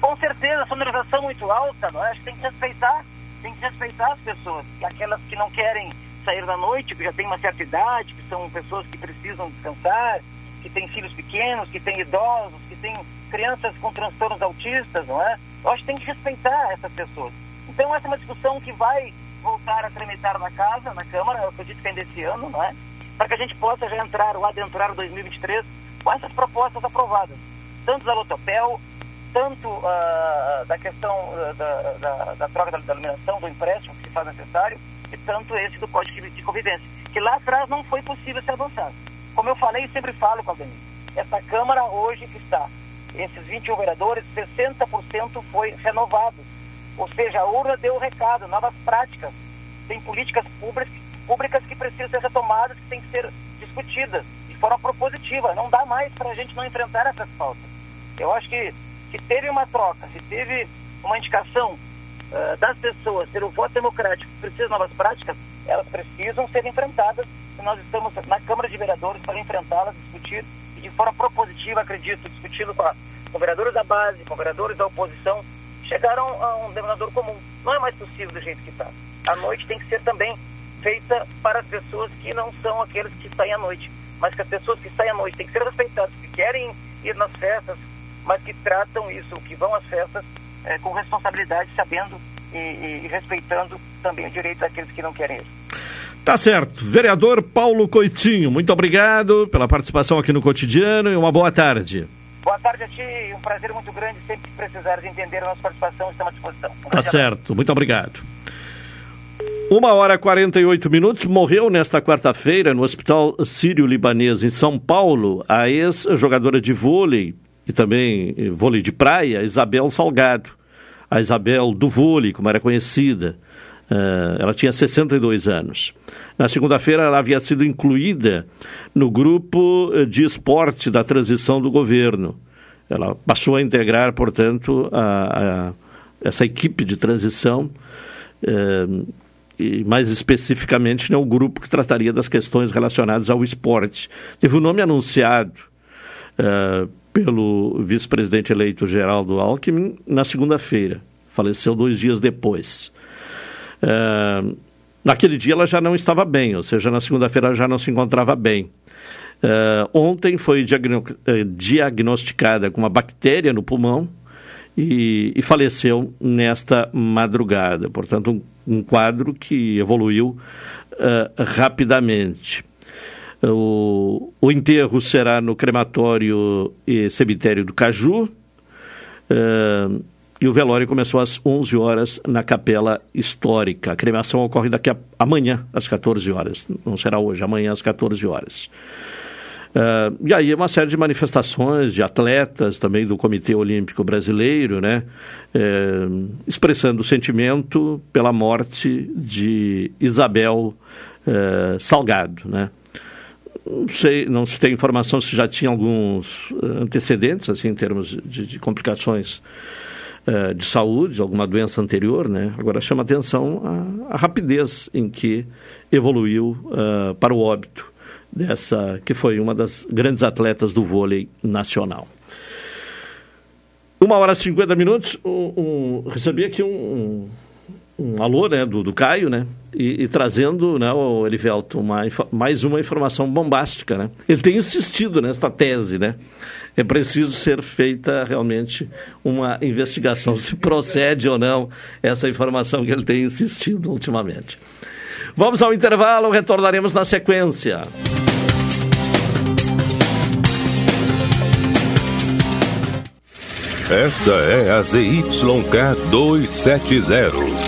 Com certeza, sonorização muito alta, não é? Acho que tem que respeitar, tem que respeitar as pessoas. E aquelas que não querem sair da noite, que já têm uma certa idade, que são pessoas que precisam descansar, que têm filhos pequenos, que têm idosos, que têm crianças com transtornos autistas, não é? Eu acho que tem que respeitar essas pessoas. Então essa é uma discussão que vai voltar a tramitar na casa, na Câmara, eu acredito que ainda esse ano, não é? Para que a gente possa já entrar ou adentrar 2023 com essas propostas aprovadas, tanto da Lotopel, tanto uh, da questão uh, da, da, da, troca da, da iluminação, do empréstimo que se faz necessário, tanto esse do Código de Convivência, que lá atrás não foi possível se avançar. Como eu falei e sempre falo, Claudemir, essa Câmara hoje que está esses 21 vereadores, 60% foi renovado. Ou seja, a urna deu o recado, novas práticas. Tem políticas públicas, públicas que precisam ser retomadas, que têm que ser discutidas de forma propositiva. Não dá mais para a gente não enfrentar essas pautas. Eu acho que se teve uma troca, se teve uma indicação uh, das pessoas ter o voto democrático precisa de novas práticas, elas precisam ser enfrentadas e nós estamos na Câmara de Vereadores para enfrentá-las, discutir e de forma propositiva, acredito, discutindo com, a, com vereadores da base, com vereadores da oposição, chegaram a um denominador comum. Não é mais possível do jeito que está. A noite tem que ser também feita para as pessoas que não são aqueles que saem à noite, mas que as pessoas que saem à noite têm que ser respeitadas, que querem ir nas festas, mas que tratam isso, que vão às festas é, com responsabilidade, sabendo e, e, e respeitando também o direito daqueles que não querem ir. Tá certo. Vereador Paulo Coitinho, muito obrigado pela participação aqui no Cotidiano e uma boa tarde. Boa tarde a ti, um prazer muito grande. Sempre que precisares entender a nossa participação, estamos à disposição. Um tá certo, muito obrigado. Uma hora e 48 minutos, morreu nesta quarta-feira no Hospital Sírio-Libanês, em São Paulo, a ex-jogadora de vôlei e também eh, vôlei de praia, Isabel Salgado. A Isabel do vôlei, como era conhecida. Uh, ela tinha 62 anos. Na segunda-feira, ela havia sido incluída no grupo de esporte da transição do governo. Ela passou a integrar, portanto, a, a, essa equipe de transição, uh, e mais especificamente, né, o grupo que trataria das questões relacionadas ao esporte. Teve o um nome anunciado pelo vice-presidente eleito Geraldo Alckmin na segunda-feira. Faleceu dois dias depois. Uh, naquele dia ela já não estava bem, ou seja, na segunda-feira já não se encontrava bem. Uh, ontem foi diagno eh, diagnosticada com uma bactéria no pulmão e, e faleceu nesta madrugada. Portanto, um, um quadro que evoluiu uh, rapidamente. O, o, enterro será no crematório e cemitério do Caju. Uh, e o velório começou às 11 horas na Capela Histórica. A cremação ocorre daqui a amanhã, às 14 horas. Não será hoje, amanhã às 14 horas. Uh, e aí uma série de manifestações de atletas também do Comitê Olímpico Brasileiro, né, é, expressando o sentimento pela morte de Isabel Salgado, né. Não sei, não se tem informação se já tinha alguns antecedentes, assim, em termos de, de complicações uh, de saúde, alguma doença anterior, né? Agora chama atenção a, a rapidez em que evoluiu uh, para o óbito dessa que foi uma das grandes atletas do vôlei nacional. Uma hora e 50 minutos, um, um, recebi aqui um, um, alô né, do, do Caio, né? E, e trazendo, né, o Elivelto, uma, mais uma informação bombástica, né? Ele tem insistido nesta tese, né? É preciso ser feita realmente uma investigação se procede ou não essa informação que ele tem insistido ultimamente. Vamos ao intervalo, retornaremos na sequência. Esta é a ZYK 270,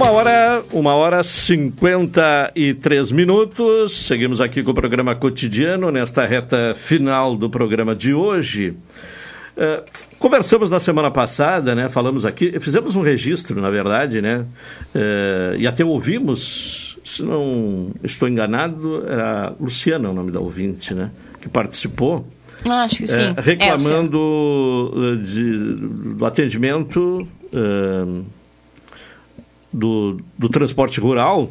Uma hora, uma hora cinquenta e três minutos. Seguimos aqui com o programa cotidiano nesta reta final do programa de hoje. Uh, conversamos na semana passada, né? Falamos aqui, fizemos um registro, na verdade, né? Uh, e até ouvimos, se não estou enganado, era Luciana o nome da ouvinte, né? Que participou. Acho que sim. Uh, reclamando é, de, do atendimento do, do transporte rural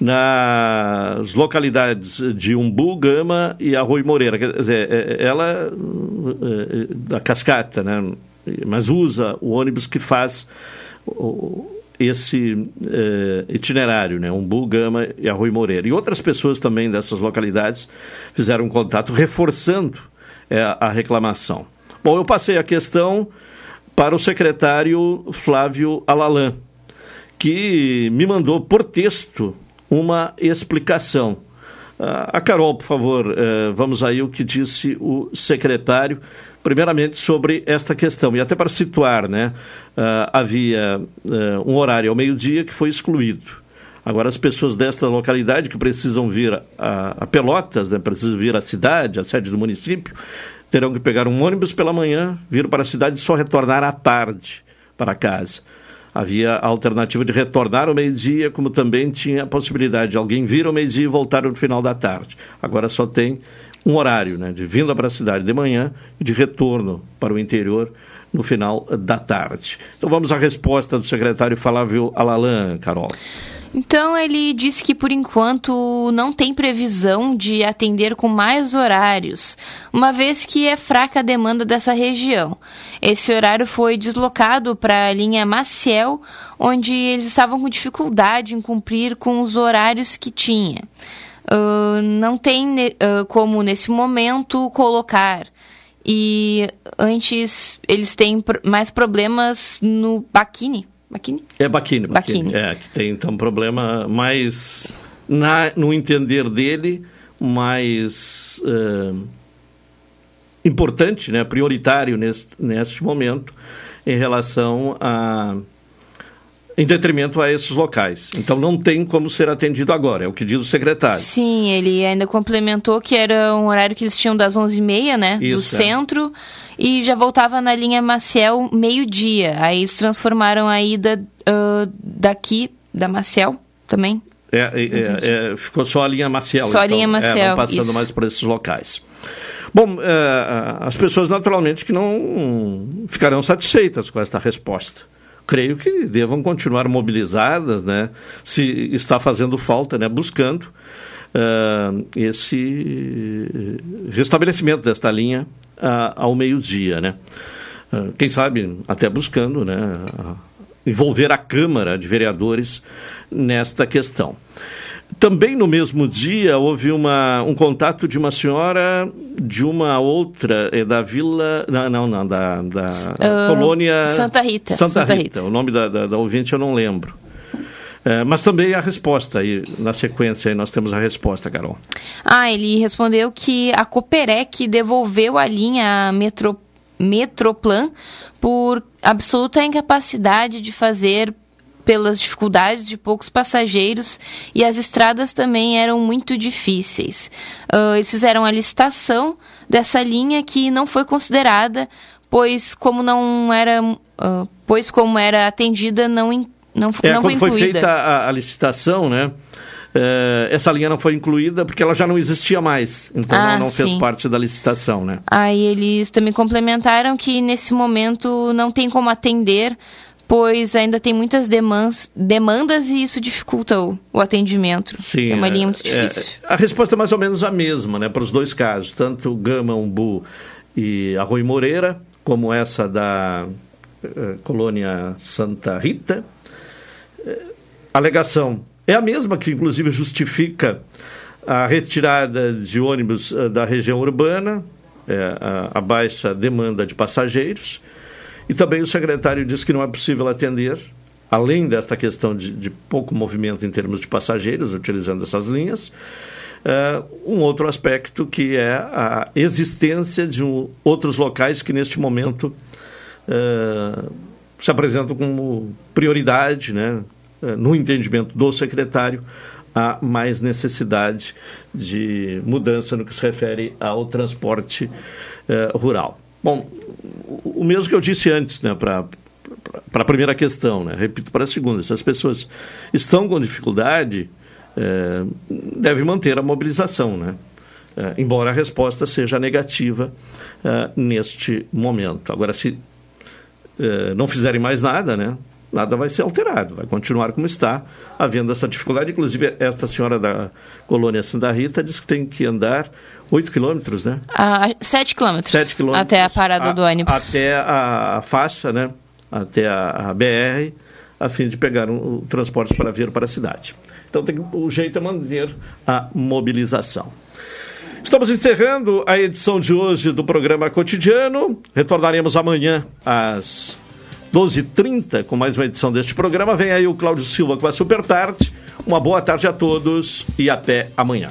nas localidades de Umbu, Gama e Arroio Moreira. Quer dizer, é, é, ela, da cascata, né? mas usa o ônibus que faz esse itinerário, né? Umbu, Gama e Arroio Moreira. E outras pessoas também dessas localidades fizeram um contato reforçando a reclamação. Bom, eu passei a questão para o secretário Flávio Alalan, que me mandou por texto uma explicação. a Carol, por favor, uh, vamos aí o que disse o secretário, primeiramente sobre esta questão. E até para situar, né, uh, havia uh, um horário ao meio-dia que foi excluído. Agora, as pessoas desta localidade que precisam vir a Pelotas, né, precisam vir à cidade, à sede do município, terão que pegar um ônibus pela manhã, vir para a cidade e só retornar à tarde para casa. Havia a alternativa de retornar ao meio-dia, como também tinha a possibilidade de alguém vir ao meio-dia e voltar no final da tarde. Agora só tem um horário, né, de vinda para a cidade de manhã e de retorno para o interior no final da tarde. Então vamos à resposta do secretário Flávio Alalan, Carol. Então ele disse que por enquanto não tem previsão de atender com mais horários, uma vez que é fraca a demanda dessa região. Esse horário foi deslocado para a linha Maciel, onde eles estavam com dificuldade em cumprir com os horários que tinha. Uh, não tem uh, como nesse momento colocar e antes eles têm mais problemas no Baquini Baquini? É Baquini. Baquini. É, que tem então um problema mais, na, no entender dele, mais uh, importante, né, prioritário neste, neste momento, em relação a em detrimento a esses locais. Então não tem como ser atendido agora, é o que diz o secretário. Sim, ele ainda complementou que era um horário que eles tinham das 11h30, né, Isso, do é. centro, e já voltava na linha Maciel meio-dia. Aí eles transformaram a ida uh, daqui, da Maciel também. É, é, é, ficou só a linha Maciel. Só então, a linha Maciel, é, passando isso. mais por esses locais. Bom, é, as pessoas naturalmente que não ficarão satisfeitas com esta resposta creio que devam continuar mobilizadas, né, se está fazendo falta, né, buscando uh, esse restabelecimento desta linha uh, ao meio-dia, né. Uh, quem sabe até buscando, né, envolver a Câmara de Vereadores nesta questão. Também no mesmo dia houve uma, um contato de uma senhora de uma outra, é da vila. Não, não, não da, da uh, colônia. Santa Rita. Santa, Santa Rita. Rita. O nome da, da, da, ouvinte eu não lembro. É, mas também a resposta aí, na sequência aí nós temos a resposta, Carol. Ah, ele respondeu que a Coperec devolveu a linha Metro, Metroplan por absoluta incapacidade de fazer pelas dificuldades de poucos passageiros e as estradas também eram muito difíceis. Uh, eles fizeram a licitação dessa linha que não foi considerada, pois como não era, uh, pois como era atendida não não, é, não foi incluída. foi feita a, a licitação, né? Uh, essa linha não foi incluída porque ela já não existia mais, então ah, não, não fez parte da licitação, né? Aí eles também complementaram que nesse momento não tem como atender pois ainda tem muitas demandas, demandas e isso dificulta o, o atendimento. Sim, é uma linha muito é, difícil. É, a resposta é mais ou menos a mesma, né, para os dois casos, tanto Gama, Umbu e Arroio Moreira, como essa da uh, colônia Santa Rita. A alegação é a mesma que, inclusive, justifica a retirada de ônibus uh, da região urbana, a, a baixa demanda de passageiros e também o secretário disse que não é possível atender, além desta questão de, de pouco movimento em termos de passageiros, utilizando essas linhas, uh, um outro aspecto que é a existência de um, outros locais que neste momento uh, se apresentam como prioridade, né, uh, no entendimento do secretário, há mais necessidade de mudança no que se refere ao transporte rural. Bom, o mesmo que eu disse antes, né, para a primeira questão, né? repito para a segunda, se as pessoas estão com dificuldade, é, deve manter a mobilização, né? É, embora a resposta seja negativa é, neste momento. Agora, se é, não fizerem mais nada, né? nada vai ser alterado, vai continuar como está, havendo essa dificuldade. Inclusive, esta senhora da colônia Santa Rita diz que tem que andar 8 quilômetros, né? Ah, 7 quilômetros. 7 quilômetros. Até a parada a, do ônibus. Até a, a faixa, né? Até a, a BR, a fim de pegar um, um transporte para vir para a cidade. Então, tem, o jeito é manter a mobilização. Estamos encerrando a edição de hoje do programa cotidiano. Retornaremos amanhã às 12h30 com mais uma edição deste programa. Vem aí o Cláudio Silva com a Super Tarde. Uma boa tarde a todos e até amanhã.